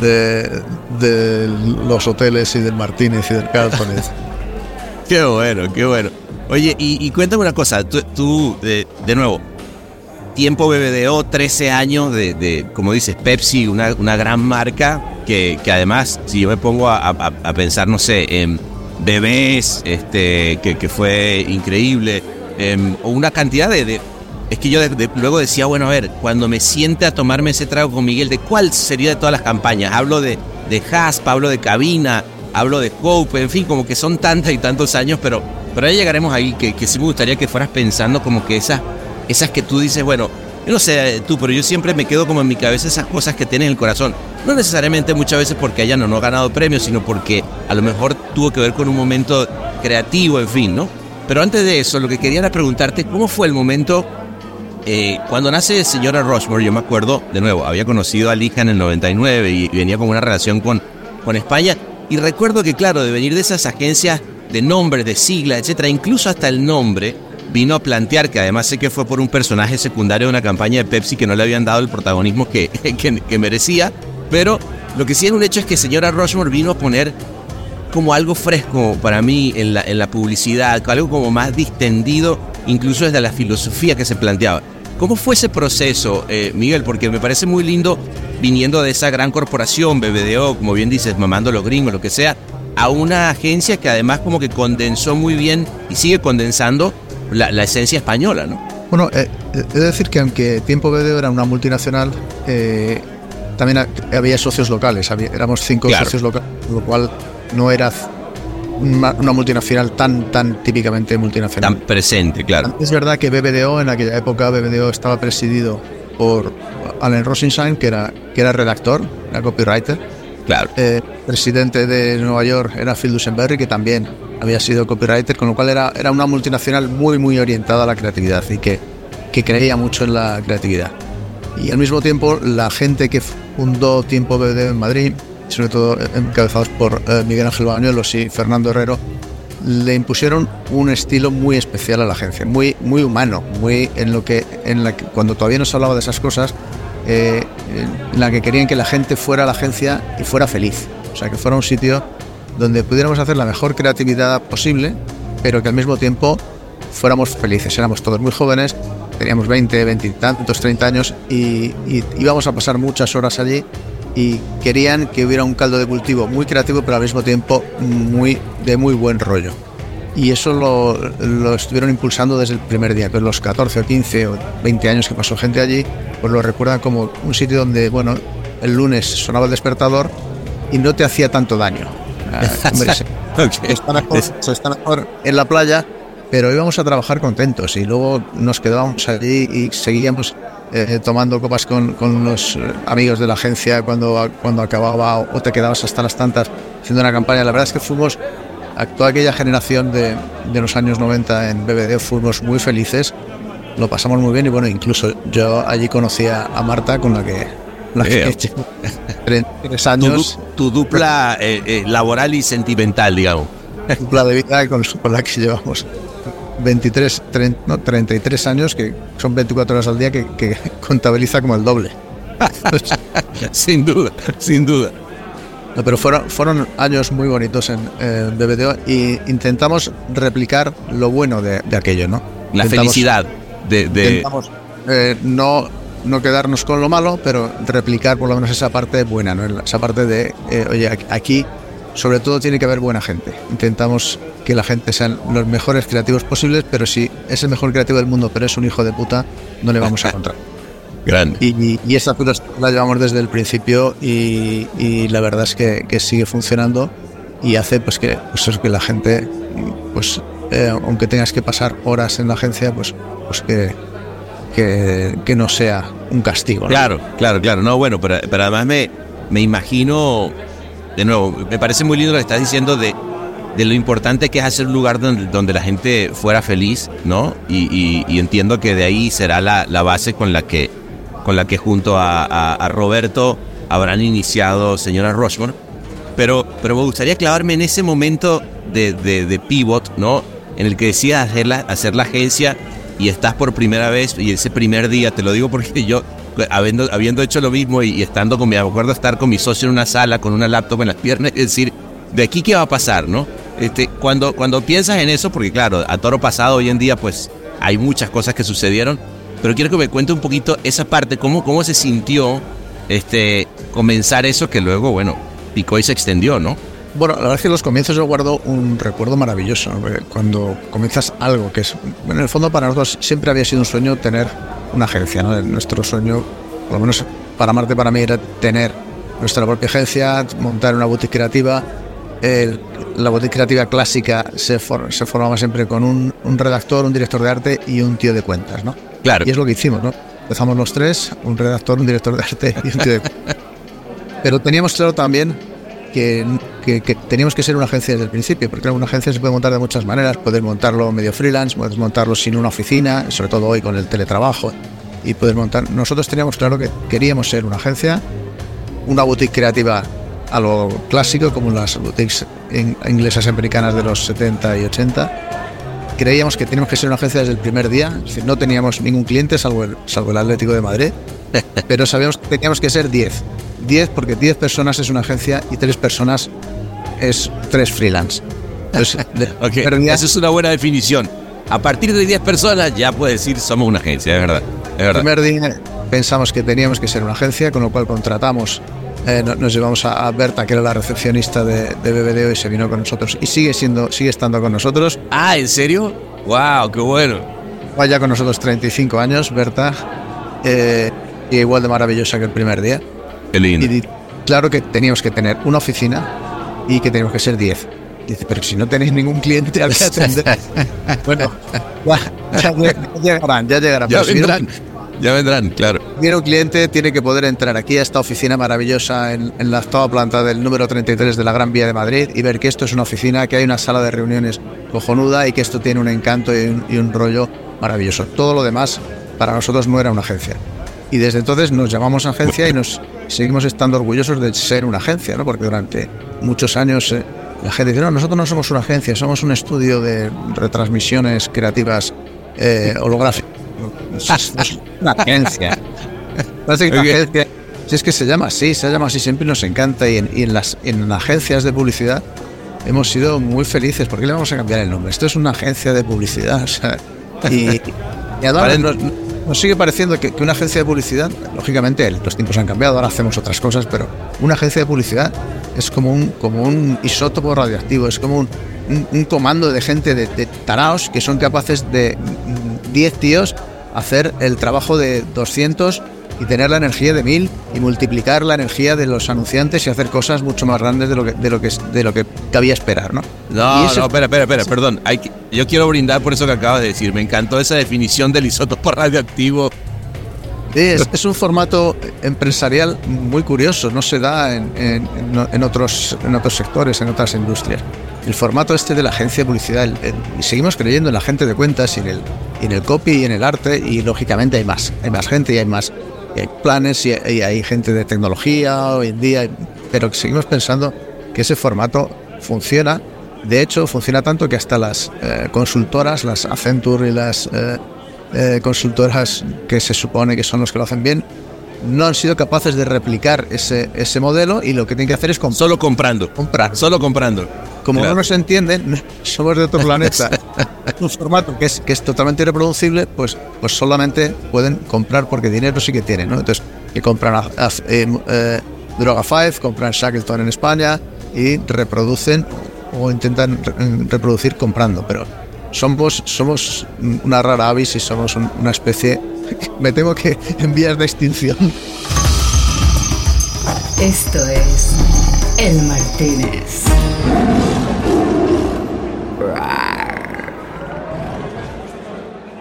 de, de los hoteles y del Martínez y del Carlton. Qué bueno, qué bueno. Oye, y, y cuéntame una cosa, tú, tú, de, de nuevo, tiempo BBDO, 13 años de, de, como dices, Pepsi, una, una gran marca, que, que además, si yo me pongo a, a- a pensar, no sé, en bebés, este, que, que fue increíble, em, o una cantidad de... de- es que yo de- luego decía, bueno, a ver, cuando me siente a tomarme ese trago con Miguel, ¿de cuál sería de todas las campañas? Hablo de, de Hasp, hablo de Cabina, hablo de Cope, en fin, como que son tantos y tantos años, pero, pero ahí llegaremos ahí, que, que sí me gustaría que fueras pensando como que esas, esas que tú dices, bueno, yo no sé tú, pero yo siempre me quedo como en mi cabeza esas cosas que tienes en el corazón. No necesariamente muchas veces porque hayan o no ganado premios, sino porque a lo mejor tuvo que ver con un momento creativo, en fin, ¿no? Pero antes de eso, lo que quería era preguntarte, ¿cómo fue el momento eh, cuando nace señora Rushmore? Yo me acuerdo, de nuevo, había conocido a Lija en el 99 y, y venía con una relación con, con España. Y recuerdo que, claro, de venir de esas agencias de nombres, de siglas, etcétera, incluso hasta el nombre, vino a plantear, que además sé que fue por un personaje secundario de una campaña de Pepsi que no le habían dado el protagonismo que, que, merecía, pero lo que sí es un hecho es que señora Rushmore vino a poner como algo fresco para mí en la, en la publicidad, algo como más distendido, incluso desde la filosofía que se planteaba. ¿Cómo fue ese proceso, eh, Miguel? Porque me parece muy lindo viniendo de esa gran corporación, BBDO, como bien dices, mamando los gringos, lo que sea, a una agencia que además como que condensó muy bien y sigue condensando la, la esencia española, ¿no? Bueno, eh, es decir que aunque Tiempo BBDO era una multinacional, eh, también ha- había socios locales, había- éramos cinco Claro. socios locales, lo cual no era una, una multinacional tan, tan típicamente multinacional. Tan presente, claro. Es verdad que BBDO, en aquella época, BBDO estaba presidido por Allen Rosenstein, que era, que era redactor, era copywriter. Claro. Eh, presidente de Nueva York era Phil Dusenberry, que también había sido copywriter, con lo cual era, era una multinacional muy, muy orientada a la creatividad y que, que creía mucho en la creatividad. Y al mismo tiempo, la gente que fundó Tiempo BBDO en Madrid, sobre todo encabezados por eh, Miguel Ángel Bañuelos y Fernando Herrero, le impusieron un estilo muy especial a la agencia, muy, muy humano, muy en lo que, en la que cuando todavía no se hablaba de esas cosas, eh, en la que querían que la gente fuera a la agencia y fuera feliz. O sea, que fuera un sitio donde pudiéramos hacer la mejor creatividad posible, pero que al mismo tiempo fuéramos felices. Éramos todos muy jóvenes, teníamos 20, 20 y tantos, 30 años y, íbamos a pasar muchas horas allí y querían que hubiera un caldo de cultivo muy creativo, pero al mismo tiempo muy de muy buen rollo. Y eso lo, estuvieron impulsando desde el primer día, que los 14 o 15 o 20 años que pasó gente allí, pues lo recuerdan como un sitio donde, bueno, el lunes sonaba el despertador y no te hacía tanto daño. Ah, hombre, se- Ok. está mejor, se está mejor en la playa, pero íbamos a trabajar contentos y luego nos quedábamos allí y seguíamos eh, tomando copas con, con los eh, amigos de la agencia cuando, cuando acababa o te quedabas hasta las tantas haciendo una campaña. La verdad es que fuimos, a toda aquella generación de, de los años 90 en BBD, fuimos muy felices, lo pasamos muy bien y bueno, incluso yo allí conocí a, a Marta con la que, la que Eh. llevo 33 Tu, años. du- tu dupla eh, eh, laboral y sentimental, digamos. dupla de vida con, con la que llevamos 23, 30, no, 33 años, que son 24 horas al día, que, que contabiliza como el doble. sin duda, sin duda. No, pero fueron, fueron años muy bonitos en eh, BBDO y intentamos replicar lo bueno de, de aquello, ¿no? La Intentamos- felicidad de... de- Intentamos eh, no, no quedarnos con lo malo, pero replicar por lo menos esa parte buena, ¿no? esa parte de, eh, oye, aquí- sobre todo tiene que haber buena gente. Intentamos que la gente sean los mejores creativos posibles, pero si es el mejor creativo del mundo, pero es un hijo de puta, no le vamos a encontrar. grande. Y, y esa filosofía la llevamos desde el principio y, y la verdad es que, que sigue funcionando y hace pues que, pues, que la gente, pues eh, aunque tengas que pasar horas en la agencia, pues, pues que, que, que no sea un castigo. ¿no? Claro, claro, claro. No, bueno, pero, pero además me, me imagino, de nuevo, me parece muy lindo lo que estás diciendo de, de lo importante que es hacer un lugar donde, donde la gente fuera feliz, ¿no? Y, entiendo que de ahí será la, la base con la que, con la que junto a, a- Roberto habrán iniciado Señora Rushmore. Pero, pero me gustaría clavarme en ese momento de, de- pivot, ¿no? En el que decidas hacer la, hacer la agencia y estás por primera vez y ese primer día, te lo digo porque yo, habiendo, habiendo hecho lo mismo y, y estando con mi, me acuerdo estar con mi socio en una sala con una laptop en las piernas, es decir, de aquí qué va a pasar, ¿no? Este, cuando, cuando piensas en eso, porque claro, a toro pasado hoy en día pues hay muchas cosas que sucedieron, pero quiero que me cuente un poquito esa parte, cómo, cómo se sintió este, comenzar eso que luego, bueno, picó y se extendió, ¿no? Bueno, la verdad es que en los comienzos yo guardo un recuerdo maravilloso. ¿no? Cuando comienzas algo que es, bueno, en el fondo para nosotros siempre había sido un sueño tener una agencia. ¿no? Nuestro sueño, por lo menos para Marte, para mí, era tener nuestra propia agencia, montar una boutique creativa. El- la boutique creativa clásica se, for- se formaba siempre con un, un redactor, un director de arte y un tío de cuentas. ¿no? Claro. Y es lo que hicimos, ¿no? Empezamos los tres, un redactor, un director de arte y un tío de cuentas. Pero teníamos claro también que, teníamos que ser una agencia desde el principio, porque una agencia se puede montar de muchas maneras, puedes montarlo medio freelance, puedes montarlo sin una oficina, sobre todo hoy con el teletrabajo, y puedes montar... Nosotros teníamos claro que queríamos ser una agencia, una boutique creativa a lo clásico, como las boutiques in- inglesas americanas de los 70 y 80. Creíamos que teníamos que ser una agencia desde el primer día, decir, no teníamos ningún cliente salvo salvo el Atlético de Madrid, pero sabíamos que teníamos que ser 10. 10 porque 10 personas es una agencia y 3 personas es 3 freelance. Entonces, de- Ok, primer día- esa es una buena definición. A partir de 10 personas ya puedes decir somos una agencia, es verdad. Es verdad. primer día pensamos que teníamos que ser una agencia, con lo cual contratamos, eh, no- nos llevamos a, a Berta, que era la recepcionista de, de BBDO y se vino con nosotros y sigue siendo, sigue estando con nosotros. Ah, ¿en serio? ¡Wow! ¡Qué bueno! Vaya con nosotros 35 años, Berta, eh, y igual de maravillosa que el primer día. Qué lindo. Y claro que teníamos que tener una oficina y que teníamos que ser 10. Dice, pero si no tenéis ningún cliente al que atender. bueno, ya, llegarán, ya llegarán. Ya vendrán, ya vendrán, claro. Viene un cliente, tiene que poder entrar aquí a esta oficina maravillosa en, en la octava planta del número 33 de la Gran Vía de Madrid y ver que esto es una oficina, que hay una sala de reuniones cojonuda y que esto tiene un encanto y un, y un rollo maravilloso. Todo lo demás para nosotros no era una agencia. Y desde entonces nos llamamos agencia y nos seguimos estando orgullosos de ser una agencia, ¿no? porque durante muchos años eh, la gente dice, no, nosotros no somos una agencia, somos un estudio de retransmisiones creativas eh, holográficas. Es una agencia. Agencia- Si es que se llama así, se llama así, siempre nos encanta y en, y en las en agencias de publicidad hemos sido muy felices. ¿Por qué le vamos a cambiar el nombre? Esto es una agencia de publicidad. o sea, y, y además nos, sigue pareciendo que, que una agencia de publicidad, lógicamente los tiempos han cambiado, ahora hacemos otras cosas, pero una agencia de publicidad es como un, como un isótopo radioactivo, es como un, un- comando de gente de, de taraos que son capaces de mm, 10 tíos hacer el trabajo de 200 y tener la energía de 1000 y multiplicar la energía de los anunciantes y hacer cosas mucho más grandes de lo que, de lo que, de lo que cabía esperar, ¿no? No, Y eso- no, espera, espera, espera, perdón. Hay que- yo quiero brindar por eso que acabas de decir. Me encantó esa definición del isótopo radioactivo. Es, es un formato empresarial muy curioso, no se da en, en- en- en otros, en otros sectores, en otras industrias. El formato este de la agencia de publicidad, el- el- y seguimos creyendo en la gente de cuentas y en, el, y en el copy y en el arte, y lógicamente hay más, hay más gente y hay más y hay planes y hay, y hay gente de tecnología hoy en día, pero seguimos pensando que ese formato funciona. De hecho, funciona tanto que hasta las eh, consultoras, las Accenture y las eh, eh, consultoras que se supone que son los que lo hacen bien, no han sido capaces de replicar ese, ese modelo y lo que tienen que hacer es comp- Solo comprando. comprar. Solo comprando. Como Claro. no nos entienden, somos de otro planeta. un formato que es, que es totalmente reproducible, pues, pues solamente pueden comprar porque dinero sí que tienen. ¿no? Entonces, que compran eh, eh, Droga 5, compran Shackleton en España y reproducen o intentan re- reproducir comprando. Pero somos, somos una rara avis y somos un- una especie, me temo que en vías de extinción. Esto es El Martínez.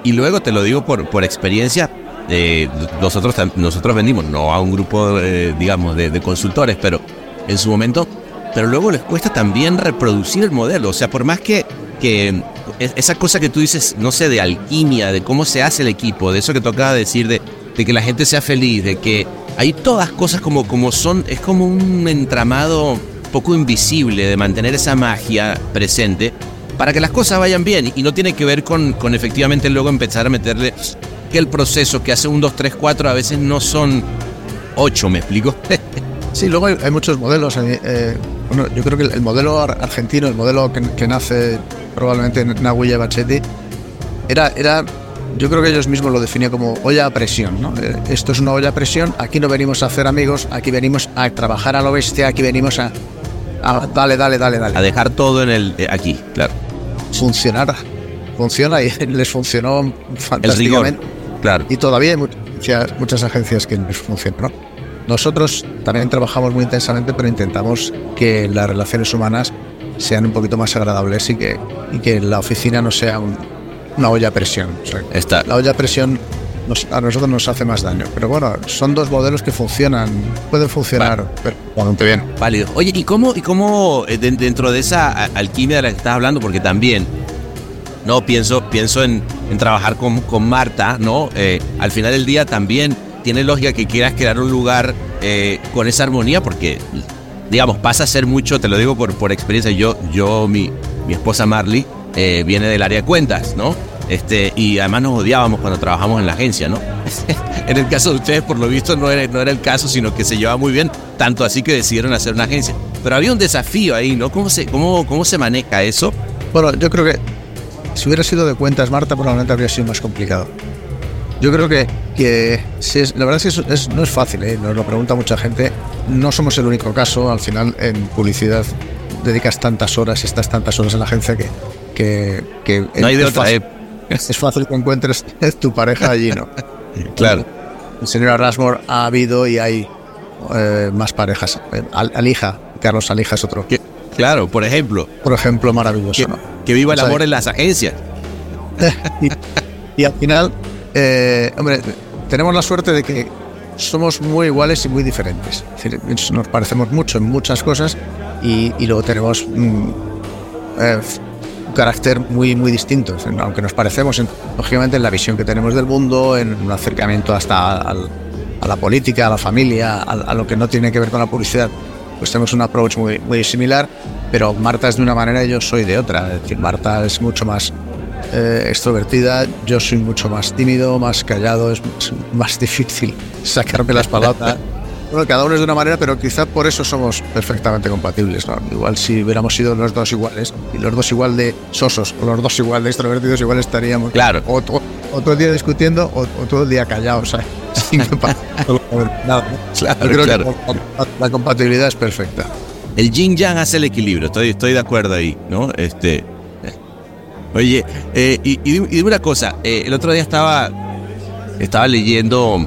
Y luego te lo digo por, por experiencia. eh, nosotros, nosotros vendimos, no a un grupo, eh, digamos, de, consultores, pero en su momento. Pero luego les cuesta también reproducir el modelo. O sea, por más que, que es- esa cosa que tú dices, no sé, de alquimia, de cómo se hace el equipo, de eso que tocaba decir, de, de que la gente sea feliz, de que hay todas cosas como, como son, es como un entramado poco invisible de mantener esa magia presente para que las cosas vayan bien y no tiene que ver con, con efectivamente luego empezar a meterle que el proceso que hace un 2, 3, 4 a veces no son 8, ¿me explico? Sí, luego hay, hay muchos modelos. eh, bueno, yo creo que el, el modelo ar- argentino, el modelo que, que nace probablemente en Nahuilla Bachetti, era, era, yo creo que ellos mismos lo definían como olla a presión. ¿no? Eh, esto es una olla a presión, aquí no venimos a hacer amigos, aquí venimos a trabajar a lo bestia, aquí venimos a, a dale, dale, dale, a dale. dejar todo en el eh, aquí, claro. Funcionar. Funciona y les funcionó El rigor, fantásticamente. claro. Y todavía hay muchas, muchas agencias que les funcionan. ¿no? Nosotros también trabajamos muy intensamente, pero intentamos que las relaciones humanas sean un poquito más agradables y que, y que la oficina no sea un- una olla a presión. O sea, Está. la olla a presión nos- a nosotros nos hace más daño. Pero bueno, son dos modelos que funcionan, pueden funcionar perfectamente bien. Válido. Oye, ¿y cómo, y cómo eh, de- dentro de esa alquimia de la que estás hablando? Porque también, no, pienso, pienso en, en trabajar con, con Marta, ¿no? Eh, al final del día también tiene lógica que quieras crear un lugar eh, con esa armonía, porque, digamos, pasa a ser mucho, te lo digo por, por experiencia, yo, yo mi, mi esposa Marley eh, viene del área de cuentas, ¿no? Este, y además nos odiábamos cuando trabajamos en la agencia, ¿no? en el caso de ustedes, por lo visto, no era, no era el caso, sino que se llevaba muy bien, tanto así que decidieron hacer una agencia. Pero había un desafío ahí, ¿no? ¿Cómo se, cómo, cómo se maneja eso? Bueno, yo creo que si hubiera sido de cuentas Marta, probablemente habría sido más complicado. Yo creo que, que si es- la verdad es que es- no es fácil, ¿eh? nos lo pregunta mucha gente. No somos el único caso. Al final, en publicidad dedicas tantas horas estás tantas horas en la agencia que. que, que No hay de otra, fácil, ¿eh? es fácil que encuentres tu pareja allí, ¿no? Claro. El señor Arrasmore ha habido y hay eh, más parejas. Eh, Al- Alija, Carlos Alija es otro. Que- claro, por ejemplo, Por ejemplo, maravilloso. que, ¿no? que viva el O sea, amor en las agencias. y, y al final, eh, hombre, tenemos la suerte de que somos muy iguales y muy diferentes. Es decir, nos parecemos mucho en muchas cosas y, y luego tenemos mm, eh, carácter muy, muy distinto. Aunque nos parecemos, en- lógicamente, en la visión que tenemos del mundo, en un acercamiento hasta a la política, a la familia, a, lo que no tiene que ver con la publicidad, pues tenemos un approach muy, similar, pero Marta es de una manera y yo soy de otra. Es decir, Marta es mucho más eh, extrovertida, yo soy mucho más tímido, más callado, es, es más difícil sacarme las palabras. Bueno, cada uno es de una manera, pero quizá por eso somos perfectamente compatibles. ¿no? Igual si hubiéramos sido los dos iguales, y los dos igual de sosos, o los dos igual de extrovertidos, igual estaríamos Claro. o, o- o todo el día discutiendo o, o todo el día callados. ¿sabes? Sin que. ¿no? Claro, Yo creo claro. que la, la compatibilidad es perfecta. El yin yang hace el equilibrio, estoy, estoy de acuerdo ahí, ¿no? Este. Oye, eh, y, y dime y dime una cosa, eh, el otro día estaba, estaba leyendo,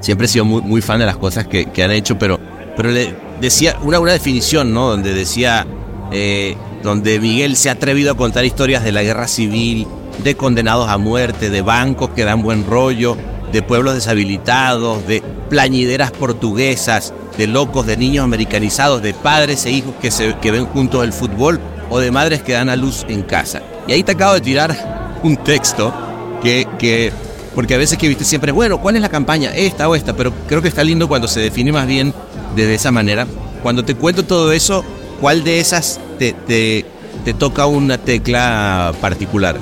siempre he sido muy, fan de las cosas que, que han hecho, pero, pero le decía una, una definición, ¿no? Donde decía, eh, donde Miguel se ha atrevido a contar historias de la guerra civil, de condenados a muerte, de bancos que dan buen rollo, de pueblos deshabilitados, de plañideras portuguesas, de locos, de niños americanizados, de padres e hijos que, se, que ven juntos el fútbol o de madres que dan a luz en casa. Y ahí te acabo de tirar un texto que, que porque a veces que viste siempre, bueno, ¿cuál es la campaña? Esta o esta, pero creo que está lindo cuando se define más bien de esa manera. Cuando te cuento todo eso, ¿cuál de esas te, te, te toca una tecla particular?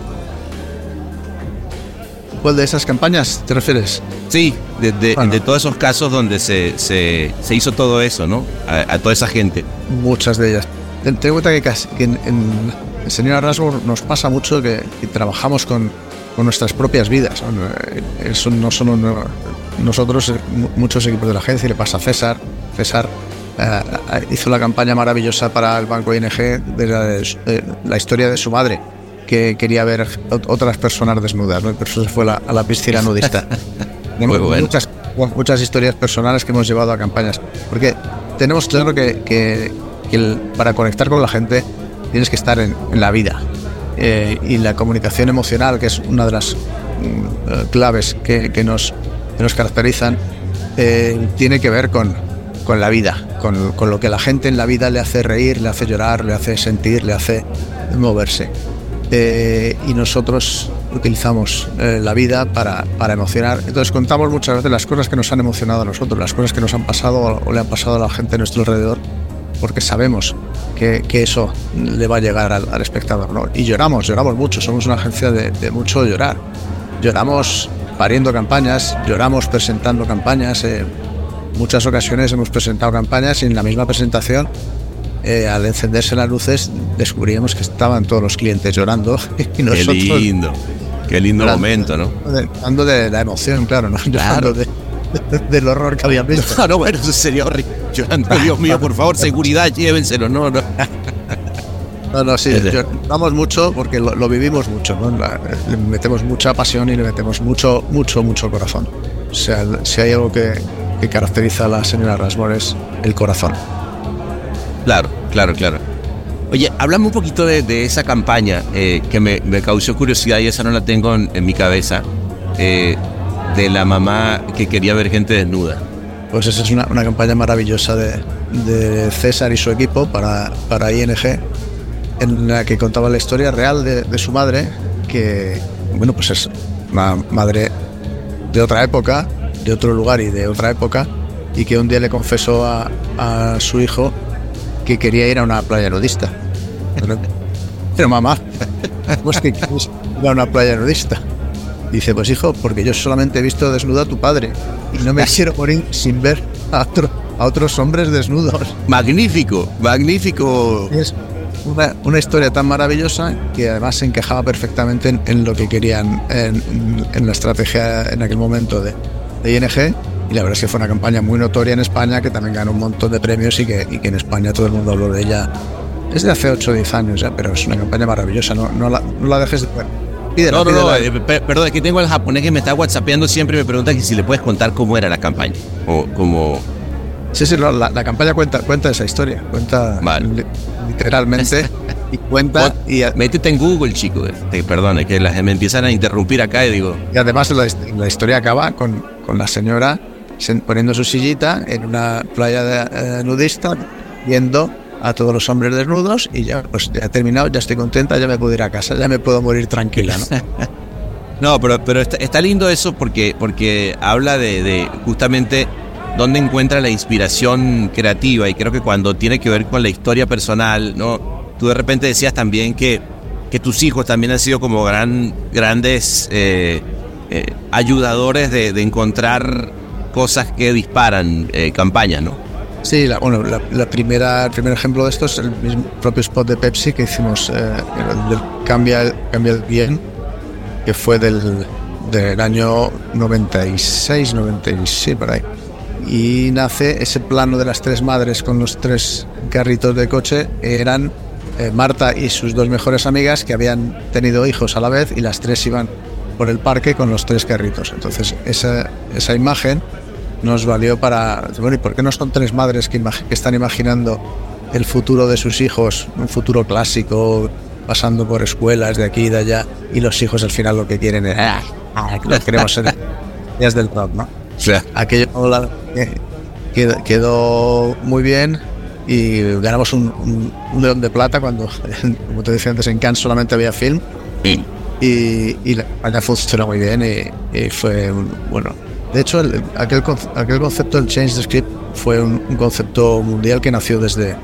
¿Cuál de esas campañas te refieres? Sí, de, de- Bueno. de todos esos casos donde se, se, se hizo todo eso, ¿no? A, a toda esa gente. Muchas de ellas. Ten, ten en cuenta que, casi, que en, en el señor Arrasmore nos pasa mucho que, que trabajamos con, con nuestras propias vidas. Eh, Eso no solo no- nosotros, eh, mu- muchos equipos de la agencia, le pasa a César. César eh, hizo la campaña maravillosa para el Banco ING de la, de la historia de su madre, que quería ver ot- otras personas desnudas, ¿no? y por eso se fue la- a la piscina nudista. Muy bueno. Muchas, muchas historias personales que hemos llevado a campañas. Porque tenemos claro que, que- que el- para conectar con la gente tienes que estar en, en la vida. Eh, y la comunicación emocional, que es una de las mm, eh, claves que, que nos, que nos caracterizan, eh, tiene que ver con, con la vida, con, con lo que la gente en la vida le hace reír, le hace llorar, le hace sentir, le hace moverse. Y nosotros utilizamos la vida para, para emocionar. Entonces contamos muchas veces las cosas que nos han emocionado a nosotros, las cosas que nos han pasado o le han pasado a la gente a nuestro alrededor, porque sabemos que, que eso le va a llegar al, al espectador. ¿no? Y lloramos, lloramos mucho, somos una agencia de, de mucho llorar. Lloramos pariendo campañas, lloramos presentando campañas. eh, muchas ocasiones hemos presentado campañas y en la misma presentación eh, al encenderse las luces descubríamos que estaban todos los clientes llorando y Qué nosotros lindo. Qué lindo Llorando. momento, ¿no? hablando de la emoción, claro, no Claro. Llorando de- del horror que habían visto. No, no, bueno, eso sería horrible. Llorando, Dios mío, por favor, seguridad, llévenselo. No, no. No, no, sí, lloramos mucho porque lo, lo vivimos mucho, ¿no? La- le metemos mucha pasión y le metemos mucho, mucho, mucho corazón. O sea, si hay algo que, que caracteriza a la señora Rasmore es el corazón. Claro, claro, claro. Oye, háblame un poquito de, de esa campaña eh, que me, me causó curiosidad y esa no la tengo en, en mi cabeza. Eh, de la mamá que quería ver gente desnuda. Pues esa es una, una campaña maravillosa de, de César y su equipo para, para ING, en la que contaba la historia real de, de su madre, que, bueno, pues es una madre de otra época, de otro lugar y de otra época, y que un día le confesó a, a su hijo que quería ir a una playa nudista. Pero, pero mamá, pues que quieres ir a una playa nudista. Dice, pues hijo, porque yo solamente he visto desnudo a tu padre y no me quiero morir sin ver a, otro- a otros hombres desnudos. Magnífico, magnífico. Es una, una historia tan maravillosa que además se encajaba perfectamente en, en lo que querían en, en la estrategia en aquel momento de, de ING. Y la verdad es que fue una campaña muy notoria en España que también ganó un montón de premios y que, y que en España todo el mundo habló de ella desde hace 8 o 10 años ya, pero es una campaña maravillosa, no, no, la, no la dejes de ver. Pídela, No, no, no, eh, pe- perdón, aquí tengo al japonés que me está whatsappeando siempre y me pregunta que si le puedes contar cómo era la campaña. O como... Sí, sí, la, la campaña cuenta, cuenta esa historia, cuenta Vale. li- literalmente y cuenta y, Métete en Google, chico. Este, perdón, es que las, me empiezan a interrumpir acá y digo... y además la, la historia acaba con, con la señora poniendo su sillita en una playa de- eh, nudista viendo a todos los hombres desnudos y ya pues ya he terminado, ya estoy contenta, ya me puedo ir a casa, ya me puedo morir tranquila, ¿no? No, pero, pero está, lindo eso porque, porque habla de, de justamente dónde encuentra la inspiración creativa y creo que cuando tiene que ver con la historia personal, ¿no? Tú de repente decías también que, que tus hijos también han sido como gran, grandes eh, eh, ayudadores de, de encontrar cosas que disparan eh, campañas, ¿no? Sí, la, bueno, la, la primera, el primer ejemplo de esto es el mismo propio spot de Pepsi que hicimos, eh, el del cambia, el- cambia el bien, que fue del, del año 96, 96, por ahí. Y nace ese plano de las tres madres con los tres carritos de coche, eran eh, Marta y sus dos mejores amigas que habían tenido hijos a la vez y las tres iban por el parque con los tres carritos. Entonces, esa, esa imagen nos valió para. Bueno, ¿y por qué no son tres madres que, están imaginando el futuro de sus hijos, un futuro clásico, pasando por escuelas de aquí y de allá, y los hijos al final lo que quieren es. "Ah, ah, lo queremos ser días del rock, ¿no? O sea, Aquello la- que- quedó, quedó muy bien y ganamos un, un- un león de plata cuando, como te decía antes, en Cannes solamente había film sí. y, y la campaña funcionó muy bien y, y fue un, bueno de hecho el- aquel, aquel concepto del change the script fue un, un concepto mundial que nació desde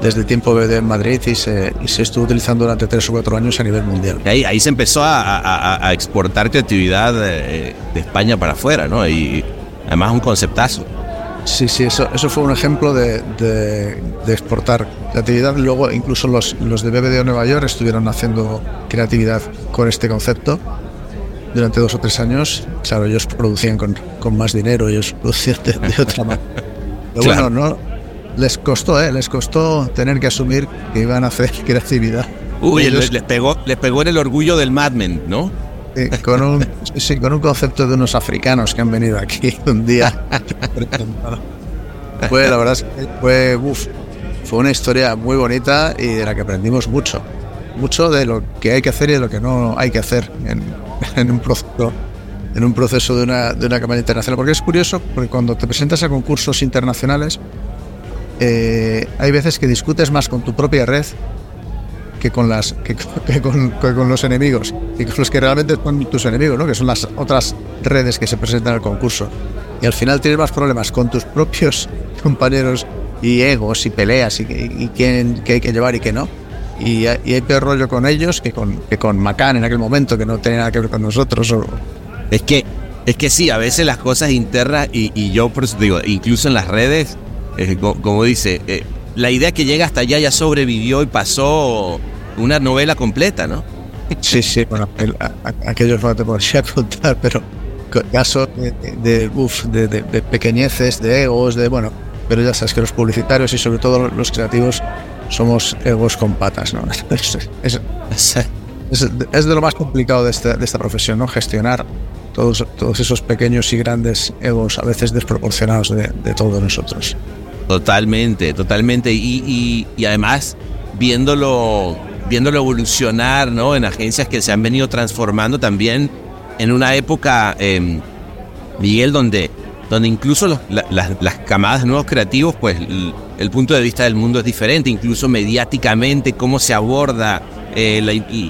desde el tiempo de en Madrid y se, y se estuvo utilizando durante tres o cuatro años a nivel mundial Ahí, ahí se empezó a, a- a- a exportar creatividad eh, de España para afuera, ¿no? Y además un conceptazo. sí sí eso, eso fue un ejemplo de, de- de exportar creatividad luego incluso los, los de BBDO Nueva York estuvieron haciendo creatividad con este concepto durante dos o tres años claro ellos producían con, con más dinero ellos producían de, de otra manera Pero Claro. bueno, no les costó, ¿eh? Les costó tener que asumir que iban a hacer creatividad. Uy, Ellos, les, pegó, les pegó en el orgullo del Mad Men, ¿no? eh, con, un, sí, con un concepto de unos africanos que han venido aquí un día. fue, la verdad, es que fue, uf, fue una historia muy bonita y de la que aprendimos mucho. Mucho de lo que hay que hacer y de lo que no hay que hacer en, un proceso en un proceso de una, de una campaña internacional. Porque es curioso, porque cuando te presentas a concursos internacionales, eh, hay veces que discutes más con tu propia red que con las que, con, los enemigos y con los que realmente son tus enemigos, ¿no? que son las otras redes que se presentan al concurso. Y al final tienes más problemas con tus propios compañeros y egos y peleas y, y quién que hay que llevar y qué no. Y, hay- peor rollo con ellos que con, que con Macán en aquel momento, que no tenía nada que ver con nosotros. O, Es que, es que sí, a veces las cosas internas, y, y yo por eso te digo, incluso en las redes, eh, co- como, dice, eh, la idea que llega hasta allá ya sobrevivió y pasó una novela completa, ¿no? Sí, sí, bueno, aquellos no te podría contar, pero casos de, de, uf, de, de- de pequeñeces, de egos, de bueno, pero ya sabes que los publicitarios y sobre todo los creativos somos egos con patas, ¿no? Es, de lo más complicado de esta, de esta profesión, ¿no? Gestionar todos, esos pequeños y grandes egos, a veces desproporcionados de, todos nosotros. Totalmente, totalmente. Y, además, viéndolo, viéndolo evolucionar, ¿no? En agencias que se han venido transformando también en una época eh, Miguel, donde, donde incluso las- las camadas nuevos creativos, pues el, punto de vista del mundo es diferente, incluso mediáticamente, cómo se aborda eh,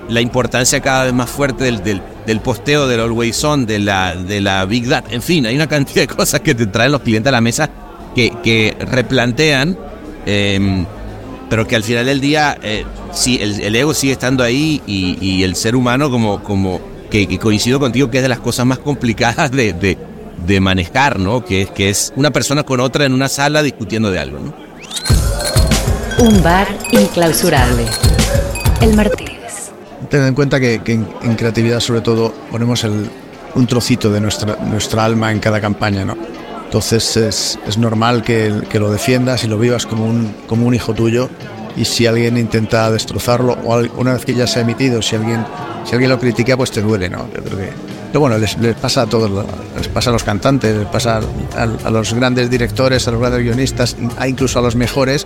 la, importancia cada vez más fuerte del, posteo, del always on, de la, de la big data, en fin, hay una cantidad de cosas que te traen los clientes a la mesa que, que replantean. em, pero que al final del día eh, sí, el, ego sigue estando ahí y, el ser humano como, como que, coincido contigo que es de las cosas más complicadas de, manejar, ¿no? Que, que es una persona con otra en una sala discutiendo de algo, ¿no? Un bar inclausurable. El Martínez. Ten en cuenta que, que en, en creatividad sobre todo ponemos el- un trocito de nuestra, nuestra alma en cada campaña, ¿no? Entonces es, es normal que, que lo defiendas y lo vivas como un, como un hijo tuyo y si alguien intenta destrozarlo o una vez que ya se ha emitido, si alguien, si alguien lo critica, pues te duele, ¿no? Yo creo que... Pero bueno, les, les pasa a todos, les pasa a los cantantes, les pasa a, a los grandes directores, a los grandes guionistas, a incluso a los mejores.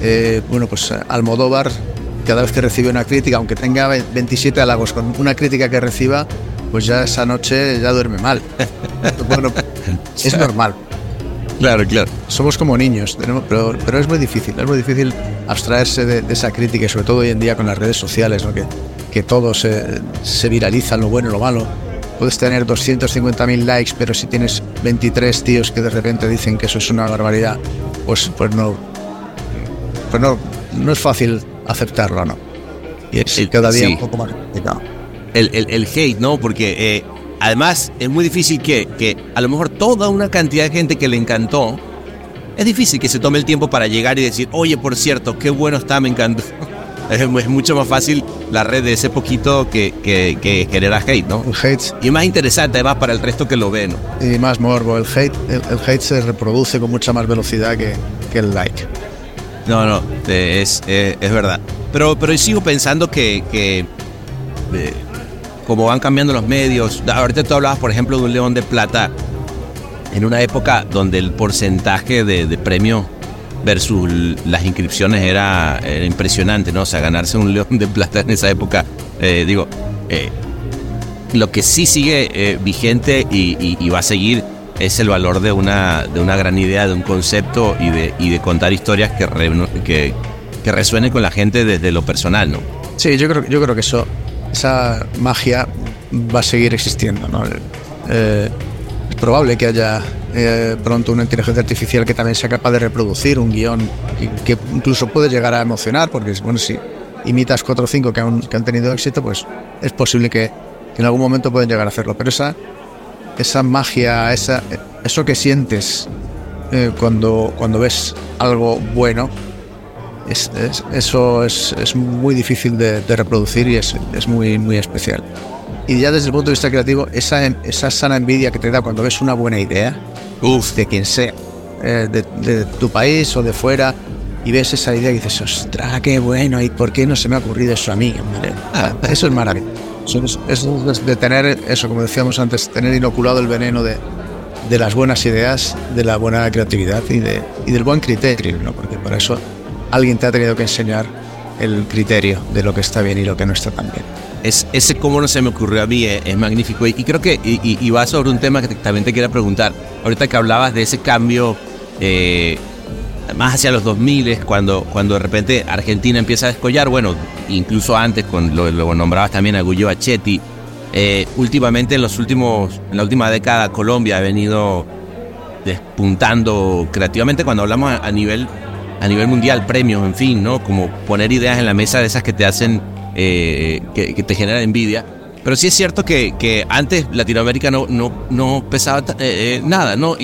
Eh, bueno, pues Almodóvar, cada vez que recibe una crítica, aunque tenga 27 halagos, con una crítica que reciba, pues ya esa noche ya duerme mal. bueno, es normal. Claro, claro. Somos como niños, tenemos, pero, pero es muy difícil, es muy difícil abstraerse de, de esa crítica, y sobre todo hoy en día con las redes sociales, ¿no? que, que todo se, se viraliza, lo bueno y lo malo. Puedes tener 250.000 likes, pero si tienes 23 tíos que de repente dicen que eso es una barbaridad, pues, pues no, pues no, no es fácil aceptarlo, ¿no? Y es Sí, cada día sí. un poco más complicado. el, el- el hate, ¿no? Porque eh, además es muy difícil que, que a lo mejor toda una cantidad de gente que le encantó, es difícil que se tome el tiempo para llegar y decir, oye, por cierto, qué bueno está, me encantó. Es, es mucho más fácil la red de ese poquito que, que, que genera hate, ¿no? El hate Y más interesante además para el resto que lo ve, ¿no? y más morbo, el hate, el, el hate se reproduce con mucha más velocidad que, que el like. No, no, es, eh, es verdad. Pero, pero sigo pensando que, que eh, como van cambiando los medios, ahorita tú hablabas, por ejemplo, de un León de Plata, en una época donde el porcentaje de, de premio versus las inscripciones era, impresionante, ¿no? O sea, ganarse un León de Plata en esa época, eh, digo, lo que sí sigue vigente y- y va a seguir es el valor de una, de una gran idea, de un concepto y de, y de contar historias que, que, resuenen con la gente desde lo personal, ¿no? Sí, yo creo, yo creo que eso, esa magia va a seguir existiendo. ¿no? Eh, es probable que haya eh, pronto una inteligencia artificial que también sea capaz de reproducir un guion que incluso puede llegar a emocionar, porque bueno, si imitas cuatro o cinco que han, que han tenido éxito, pues es posible que, que en algún momento pueden llegar a hacerlo. Pero esa, esa magia, esa, eso que sientes eh, cuando, cuando ves algo bueno, es- es- eso es, es muy difícil de, de reproducir y es, es muy, muy especial. Y ya desde el punto de vista creativo, esa, esa sana envidia que te da cuando ves una buena idea, Uf, de quien sea, eh, de, de tu país o de fuera, y ves esa idea y dices, ostras, qué bueno, ¿y por qué no se me ha ocurrido eso a mí? hombre?". Ah, eso es maravilloso. Es, es de tener, eso como decíamos antes, tener inoculado el veneno de, de las buenas ideas, de la buena creatividad y, de, y del buen criterio, ¿no? porque para eso alguien te ha tenido que enseñar el criterio de lo que está bien y lo que no está tan bien. es, ese cómo no se me ocurrió a mí es, es magnífico. Y, y creo que y- y va sobre un tema que te- también te quiero preguntar. Ahorita que hablabas de ese cambio eh, más hacia los 2000, cuando, cuando de repente Argentina empieza a descollar, bueno, incluso antes, con lo, lo nombrabas también a Guglio Achetti. eh, últimamente, en, los últimos, en la última década, Colombia ha venido despuntando creativamente cuando hablamos a, a nivel a nivel mundial, premios, en fin, ¿no? Como poner ideas en la mesa de esas que te hacen, eh, que, te generan envidia. Pero sí es cierto que, que antes Latinoamérica no, no, no pesaba eh, nada, ¿no?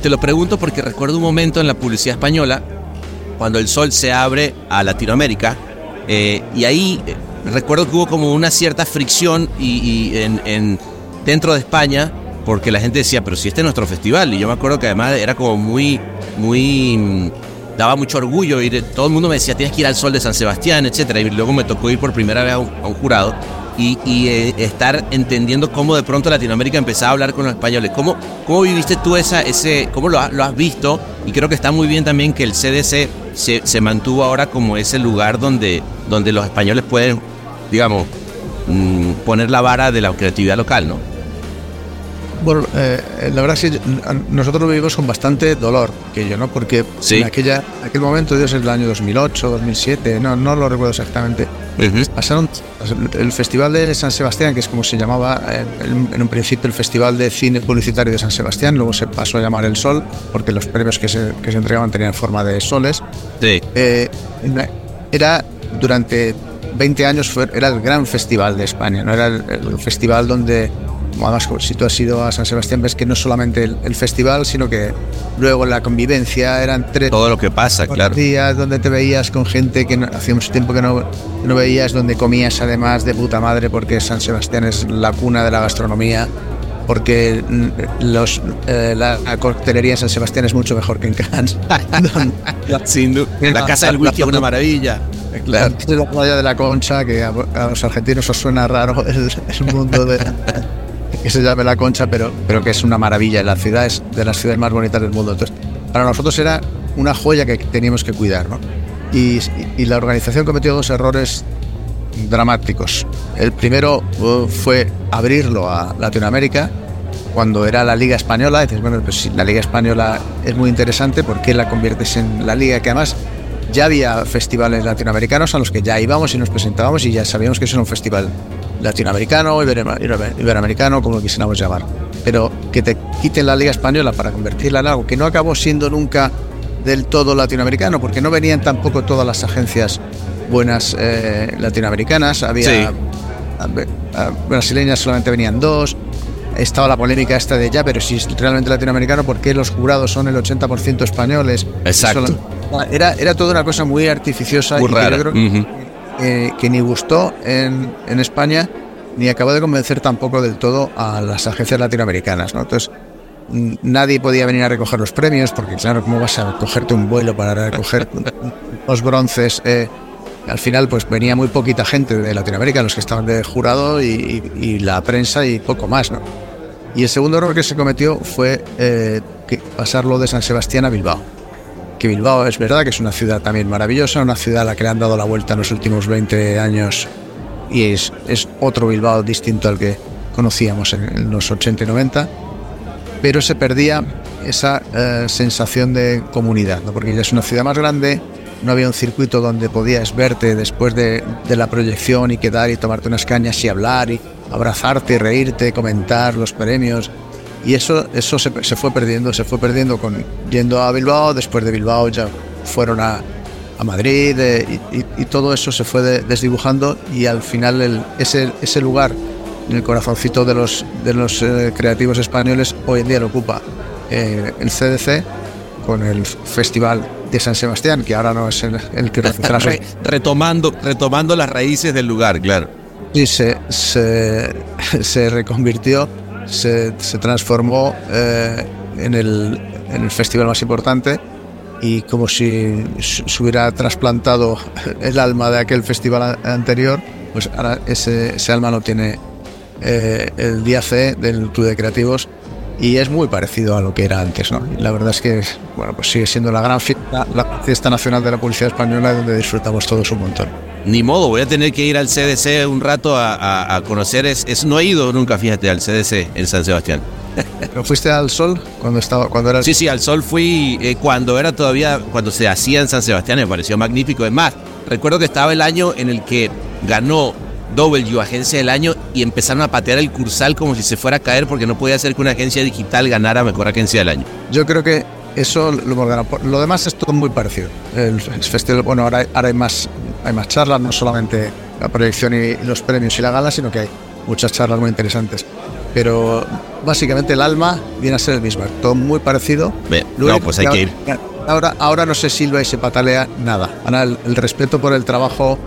Te lo pregunto porque recuerdo un momento en la publicidad española, cuando el sol se abre a Latinoamérica, eh, y ahí eh, recuerdo que hubo como una cierta fricción y, en, en- dentro de España, porque la gente decía, pero si este es nuestro festival, y yo me acuerdo que además era como muy, muy, mm, daba mucho orgullo ir, todo el mundo me decía, tienes que ir al sol de San Sebastián, etcétera, y luego me tocó ir por primera vez a un jurado. Y, y, eh, estar entendiendo cómo de pronto Latinoamérica empezaba a hablar con los españoles. ¿Cómo, cómo viviste tú esa, ese, cómo lo, lo has visto? Y creo que está muy bien también que el CDC se, se mantuvo ahora como ese lugar donde, donde los españoles pueden, digamos, mm, poner la vara de la creatividad local, ¿no? Bueno, eh, la verdad es que nosotros lo vivimos con bastante dolor, que yo, ¿no? Porque Sí. en aquella, aquel momento, Dios, es el año 2008, 2007, no, no lo recuerdo exactamente. Pasaron el Festival de San Sebastián, que es como se llamaba en, en un principio el Festival de Cine Publicitario de San Sebastián, luego se pasó a llamar El Sol, porque los premios que se, que se entregaban tenían forma de soles. Sí. Eh, era durante 20 años fue, era el gran festival de España, no era el, el festival donde, además si tú has ido a San Sebastián ves que no solamente el, el festival, sino que luego la convivencia eran tres Todo lo que pasa, claro. días donde te veías con gente que no- hacía mucho tiempo que no, que no veías, donde comías además de puta madre porque San Sebastián es la cuna de la gastronomía. Porque mm, los, eh, la, la coctelería en San Sebastián es mucho mejor que en Cannes. Sin duda. La casa del whisky es una maravilla. Claro, la playa de la Concha, que a, a los argentinos os suena raro, es un mundo de, que se llame la Concha, pero, pero que es una maravilla. La ciudad es de las ciudades más bonitas del mundo. Entonces, para nosotros era una joya que teníamos que cuidar. ¿no? Y, y la organización cometió dos errores dramáticos. El primero uh, fue abrirlo a Latinoamérica cuando era la Liga Española. Dices, bueno, pues si la Liga Española es muy interesante, ¿por qué la conviertes en la Liga? Que además ya había festivales latinoamericanos a los que ya íbamos y nos presentábamos y ya sabíamos que eso era un festival latinoamericano, ibero- ibero- iberoamericano, como lo quisiéramos llamar. Pero que te quiten la Liga Española para convertirla en algo que no acabó siendo nunca del todo latinoamericano, porque no venían tampoco todas las agencias buenas eh, latinoamericanas. Había Sí. a- a- brasileñas solamente venían dos. Estaba la polémica esta de ya, pero si es realmente latinoamericano, ¿por qué los jurados son el 80% españoles? Exacto. Solo- Era, era toda una cosa muy artificiosa Muy y que yo rara. creo que. Eh, que ni gustó en, en España ni acabó de convencer tampoco del todo a las agencias latinoamericanas. ¿no? Entonces, mm, nadie podía venir a recoger los premios, porque claro, ¿cómo vas a cogerte un vuelo para recoger los bronces? Eh, al final, pues venía muy poquita gente de Latinoamérica, los que estaban de jurado y, y- la prensa y poco más. ¿no? Y el segundo error que se cometió fue eh, pasarlo de San Sebastián a Bilbao. Que Bilbao es verdad que es una ciudad también maravillosa, una ciudad a la que le han dado la vuelta en los últimos 20 años y es, es otro Bilbao distinto al que conocíamos en, los 80 y 90, pero se perdía esa eh, sensación de comunidad, ¿no? porque ya es una ciudad más grande, no había un circuito donde podías verte después de, de la proyección y quedar y tomarte unas cañas y hablar y abrazarte, reírte, comentar los premios. Y eso, eso se, se fue perdiendo, se fue perdiendo con yendo a Bilbao, después de Bilbao ya fueron a, a Madrid eh, y, y- y todo eso se fue de- desdibujando y al final el- ese, ese lugar en el corazoncito de los, de los eh, creativos españoles hoy en día lo ocupa eh, el CDC con el Festival de San Sebastián, que ahora no es el, el que Re- retomando, retomando las raíces del lugar, claro. y se, se, se reconvirtió, se, se transformó eh, en, el, en el festival más importante y como si se hubiera trasplantado el alma de aquel festival anterior, pues ahora ese, ese alma lo tiene eh, el día C del Club de Creativos y es muy parecido a lo que era antes, ¿no? La verdad es que, bueno, pues sigue siendo la gran fiesta, la fiesta nacional de la publicidad española donde disfrutamos todos un montón. Ni modo, voy a tener que ir al CDC un rato a, a- a conocer. Es, es- no he ido nunca, fíjate, al CDC en San Sebastián. ¿Pero fuiste al sol cuando estaba cuando era Sí, sí, al sol fui eh, cuando era todavía, cuando se hacía en San Sebastián, me pareció magnífico. Es más, recuerdo que estaba el año en el que ganó W, agencia del año, y empezaron a patear el cursal como si se fuera a caer porque no podía ser que una agencia digital ganara mejor agencia del año. Yo creo que eso lo hemos ganado. Lo demás es todo muy parecido. El festival, bueno, ahora, hay- ahora hay más hay más charlas, no solamente la proyección y los premios y la gala, sino que hay muchas charlas muy interesantes. Pero básicamente el alma viene a ser el mismo, todo muy parecido. Ve, Lo no, pues hay que ir. Ahora, ahora no se silba y se patalea nada. Ahora el, el respeto por el trabajo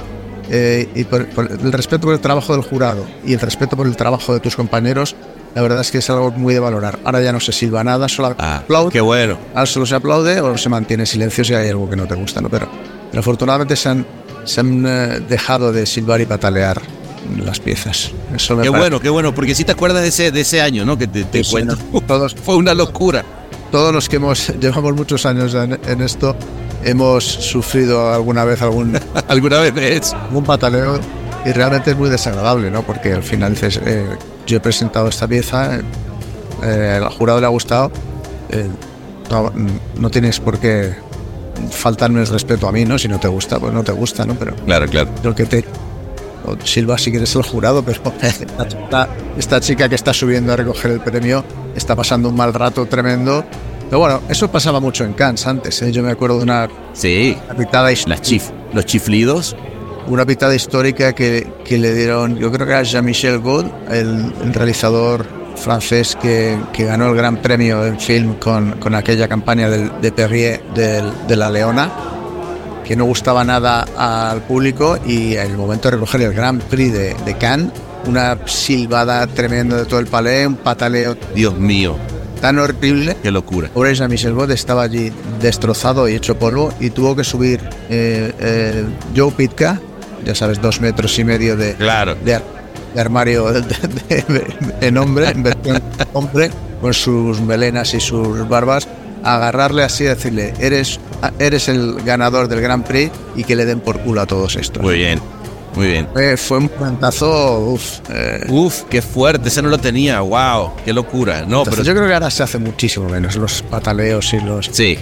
eh, y por, por el respeto por el trabajo del jurado y el respeto por el trabajo de tus compañeros, la verdad es que es algo muy de valorar. Ahora ya no se silba nada, solo Ah, aplaude. qué bueno. Ahora solo se aplaude o se mantiene silencio si hay algo que no te gusta, ¿no? Pero, pero afortunadamente se han, se han eh, dejado de silbar y patalear las piezas. Eso me Qué parece- bueno, qué bueno, porque si te acuerdas de ese, de ese año, ¿no? Que te, te Sí, cuento. no, todos- Fue una locura. Todos los que hemos llevamos muchos años en, en esto hemos sufrido alguna vez algún, ¿Alguna vez algún pataleo y realmente es muy desagradable, ¿no? Porque al final dices, eh, yo he presentado esta pieza, eh, al jurado le ha gustado, eh, no, no tienes por qué faltarme el respeto a mí, ¿no? Si no te gusta, pues no te gusta, ¿no? Pero Claro, claro. lo que te... o Silva, si quieres el jurado, pero esta, esta chica que está subiendo a recoger el premio está pasando un mal rato tremendo. Pero bueno, eso pasaba mucho en Cannes antes. ¿eh? Yo me acuerdo de una Sí, las chif, los chiflidos. Una pitada histórica que, que le dieron, yo creo que era Jean-Michel Gaud, el, el realizador francés que, que ganó el gran premio en film con, con aquella campaña del- de Perrier del- de La Leona, que no gustaba nada al público y en el momento de recoger el Grand Prix de, de Cannes, una silbada tremenda de todo el palais, un pataleo Dios mío, tan horrible qué locura. Pobre Jean-Michel Bot estaba allí destrozado y hecho polvo y tuvo que subir eh, eh, Joe Pitka, ya sabes, dos metros y medio de, Claro. de, ar- de armario de- en hombre, en versión hombre, con sus melenas y sus barbas, agarrarle así y decirle, eres, eres el ganador del Grand Prix y que le den por culo a todos estos. Muy bien, muy bien. Fue, fue un momentazo, uff. eh, Uf, qué fuerte, ese no lo tenía, wow, qué locura. No, entonces pero yo creo que ahora se hace muchísimo menos los pataleos y los sí,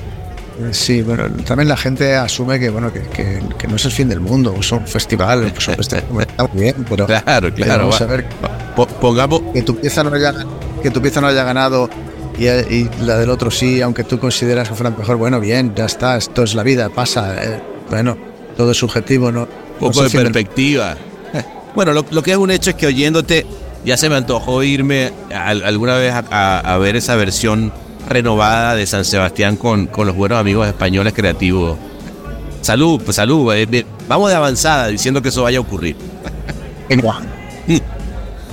Sí, bueno, también la gente asume que bueno que, que- que no es el fin del mundo, es un festival, pues, un festival, está muy bien, pero, claro, claro. vamos va. a ver Po- pongamos, que tu pieza no haya que tu pieza no haya ganado y, y la del otro sí, aunque tú consideras que fuera mejor, bueno, bien, ya está, esto es la vida, pasa, eh, bueno, todo es subjetivo, no. no poco el de del- perspectiva. Bueno, lo, lo que es un hecho es que oyéndote, ya se me antojó irme al- alguna vez a, a- a ver esa versión renovada de San Sebastián con, con los buenos amigos españoles creativos. Salud, pues salud. eh, bien, Vamos de avanzada diciendo que eso vaya a ocurrir.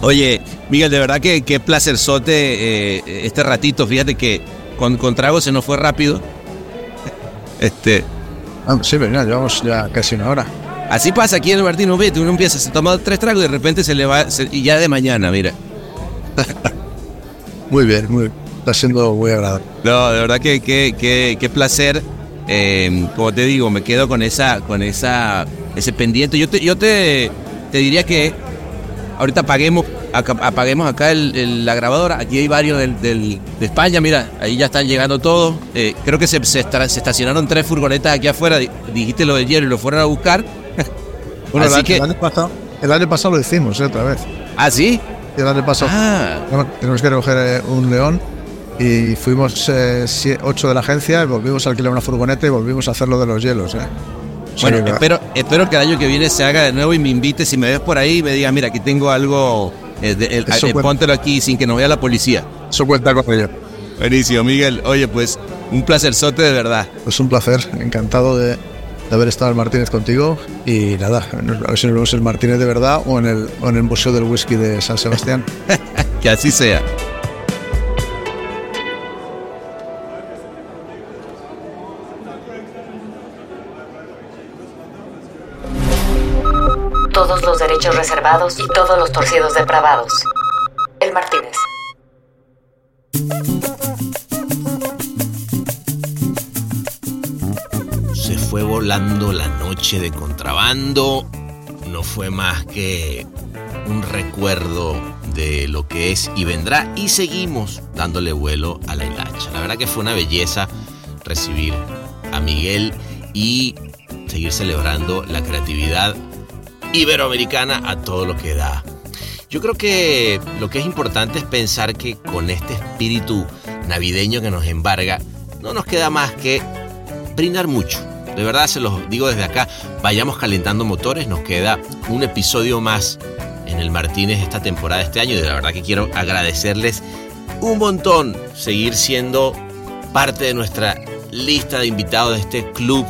Oye, Miguel, de verdad que qué placerzote eh, este ratito. Fíjate que con, con trago se nos fue rápido. Este, Ah, sí, pero ya llevamos ya casi una hora. así pasa aquí en el Martín, uno ve, uno empieza, se toma tres tragos y de repente se le va, se- y ya de mañana, mira. Muy bien, muy está siendo muy agradable. No, de verdad que qué placer. Eh, como te digo, me quedo con esa, con esa, ese pendiente. Yo te, yo te, te diría que ahorita apaguemos, acá- apaguemos acá el- el- la grabadora. Aquí hay varios del, del- de España, mira, ahí ya están llegando todos. Eh, creo que se, se se estacionaron tres furgonetas aquí afuera. Di- Dijiste lo del hielo y lo fueron a buscar. Bueno, Así el, año- que- el año pasado, el año pasado lo hicimos, eh, otra vez. ¿Ah, sí? El año pasado Ah, Tenemos que recoger eh, un león y fuimos eh, sie- ocho de la agencia y volvimos a alquilar una furgoneta y volvimos a hacer lo de los hielos. eh. Bueno, que- espero, espero que el año que viene se haga de nuevo y me invites. Si me ves por ahí, me digas, mira, aquí tengo algo, eh, de- el- eh, póntelo aquí sin que nos vea la policía. Eso cuenta con ello. Buenísimo, Miguel. Oye, pues un placerzote de verdad. Pues un placer, encantado de, de haber estado en Martínez contigo y nada, a ver si nos vemos en Martínez de verdad o en el, o en el Museo del Whisky de San Sebastián. Que así sea. Y todos los torcidos depravados. El Martínez. Se fue volando la noche de contrabando. No fue más que un recuerdo de lo que es y vendrá. Y seguimos dándole vuelo a la hilacha. La verdad que fue una belleza recibir a Miguel y seguir celebrando la creatividad iberoamericana a todo lo que da. Yo creo que lo que es importante es pensar que con este espíritu navideño que nos embarga, no nos queda más que brindar mucho. De verdad se los digo desde acá, vayamos calentando motores, nos queda un episodio más en el Martínez esta temporada, este año, y de la verdad que quiero agradecerles un montón seguir siendo parte de nuestra lista de invitados de este club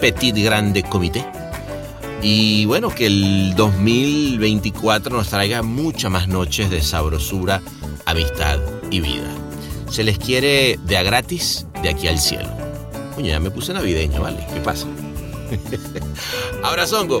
Petit Grande Comité. Y bueno, que el 2024 nos traiga muchas más noches de sabrosura, amistad y vida. Se les quiere de a gratis de aquí al cielo. Coño, ya me puse navideño, ¿vale? ¿Qué pasa? Abrazongo.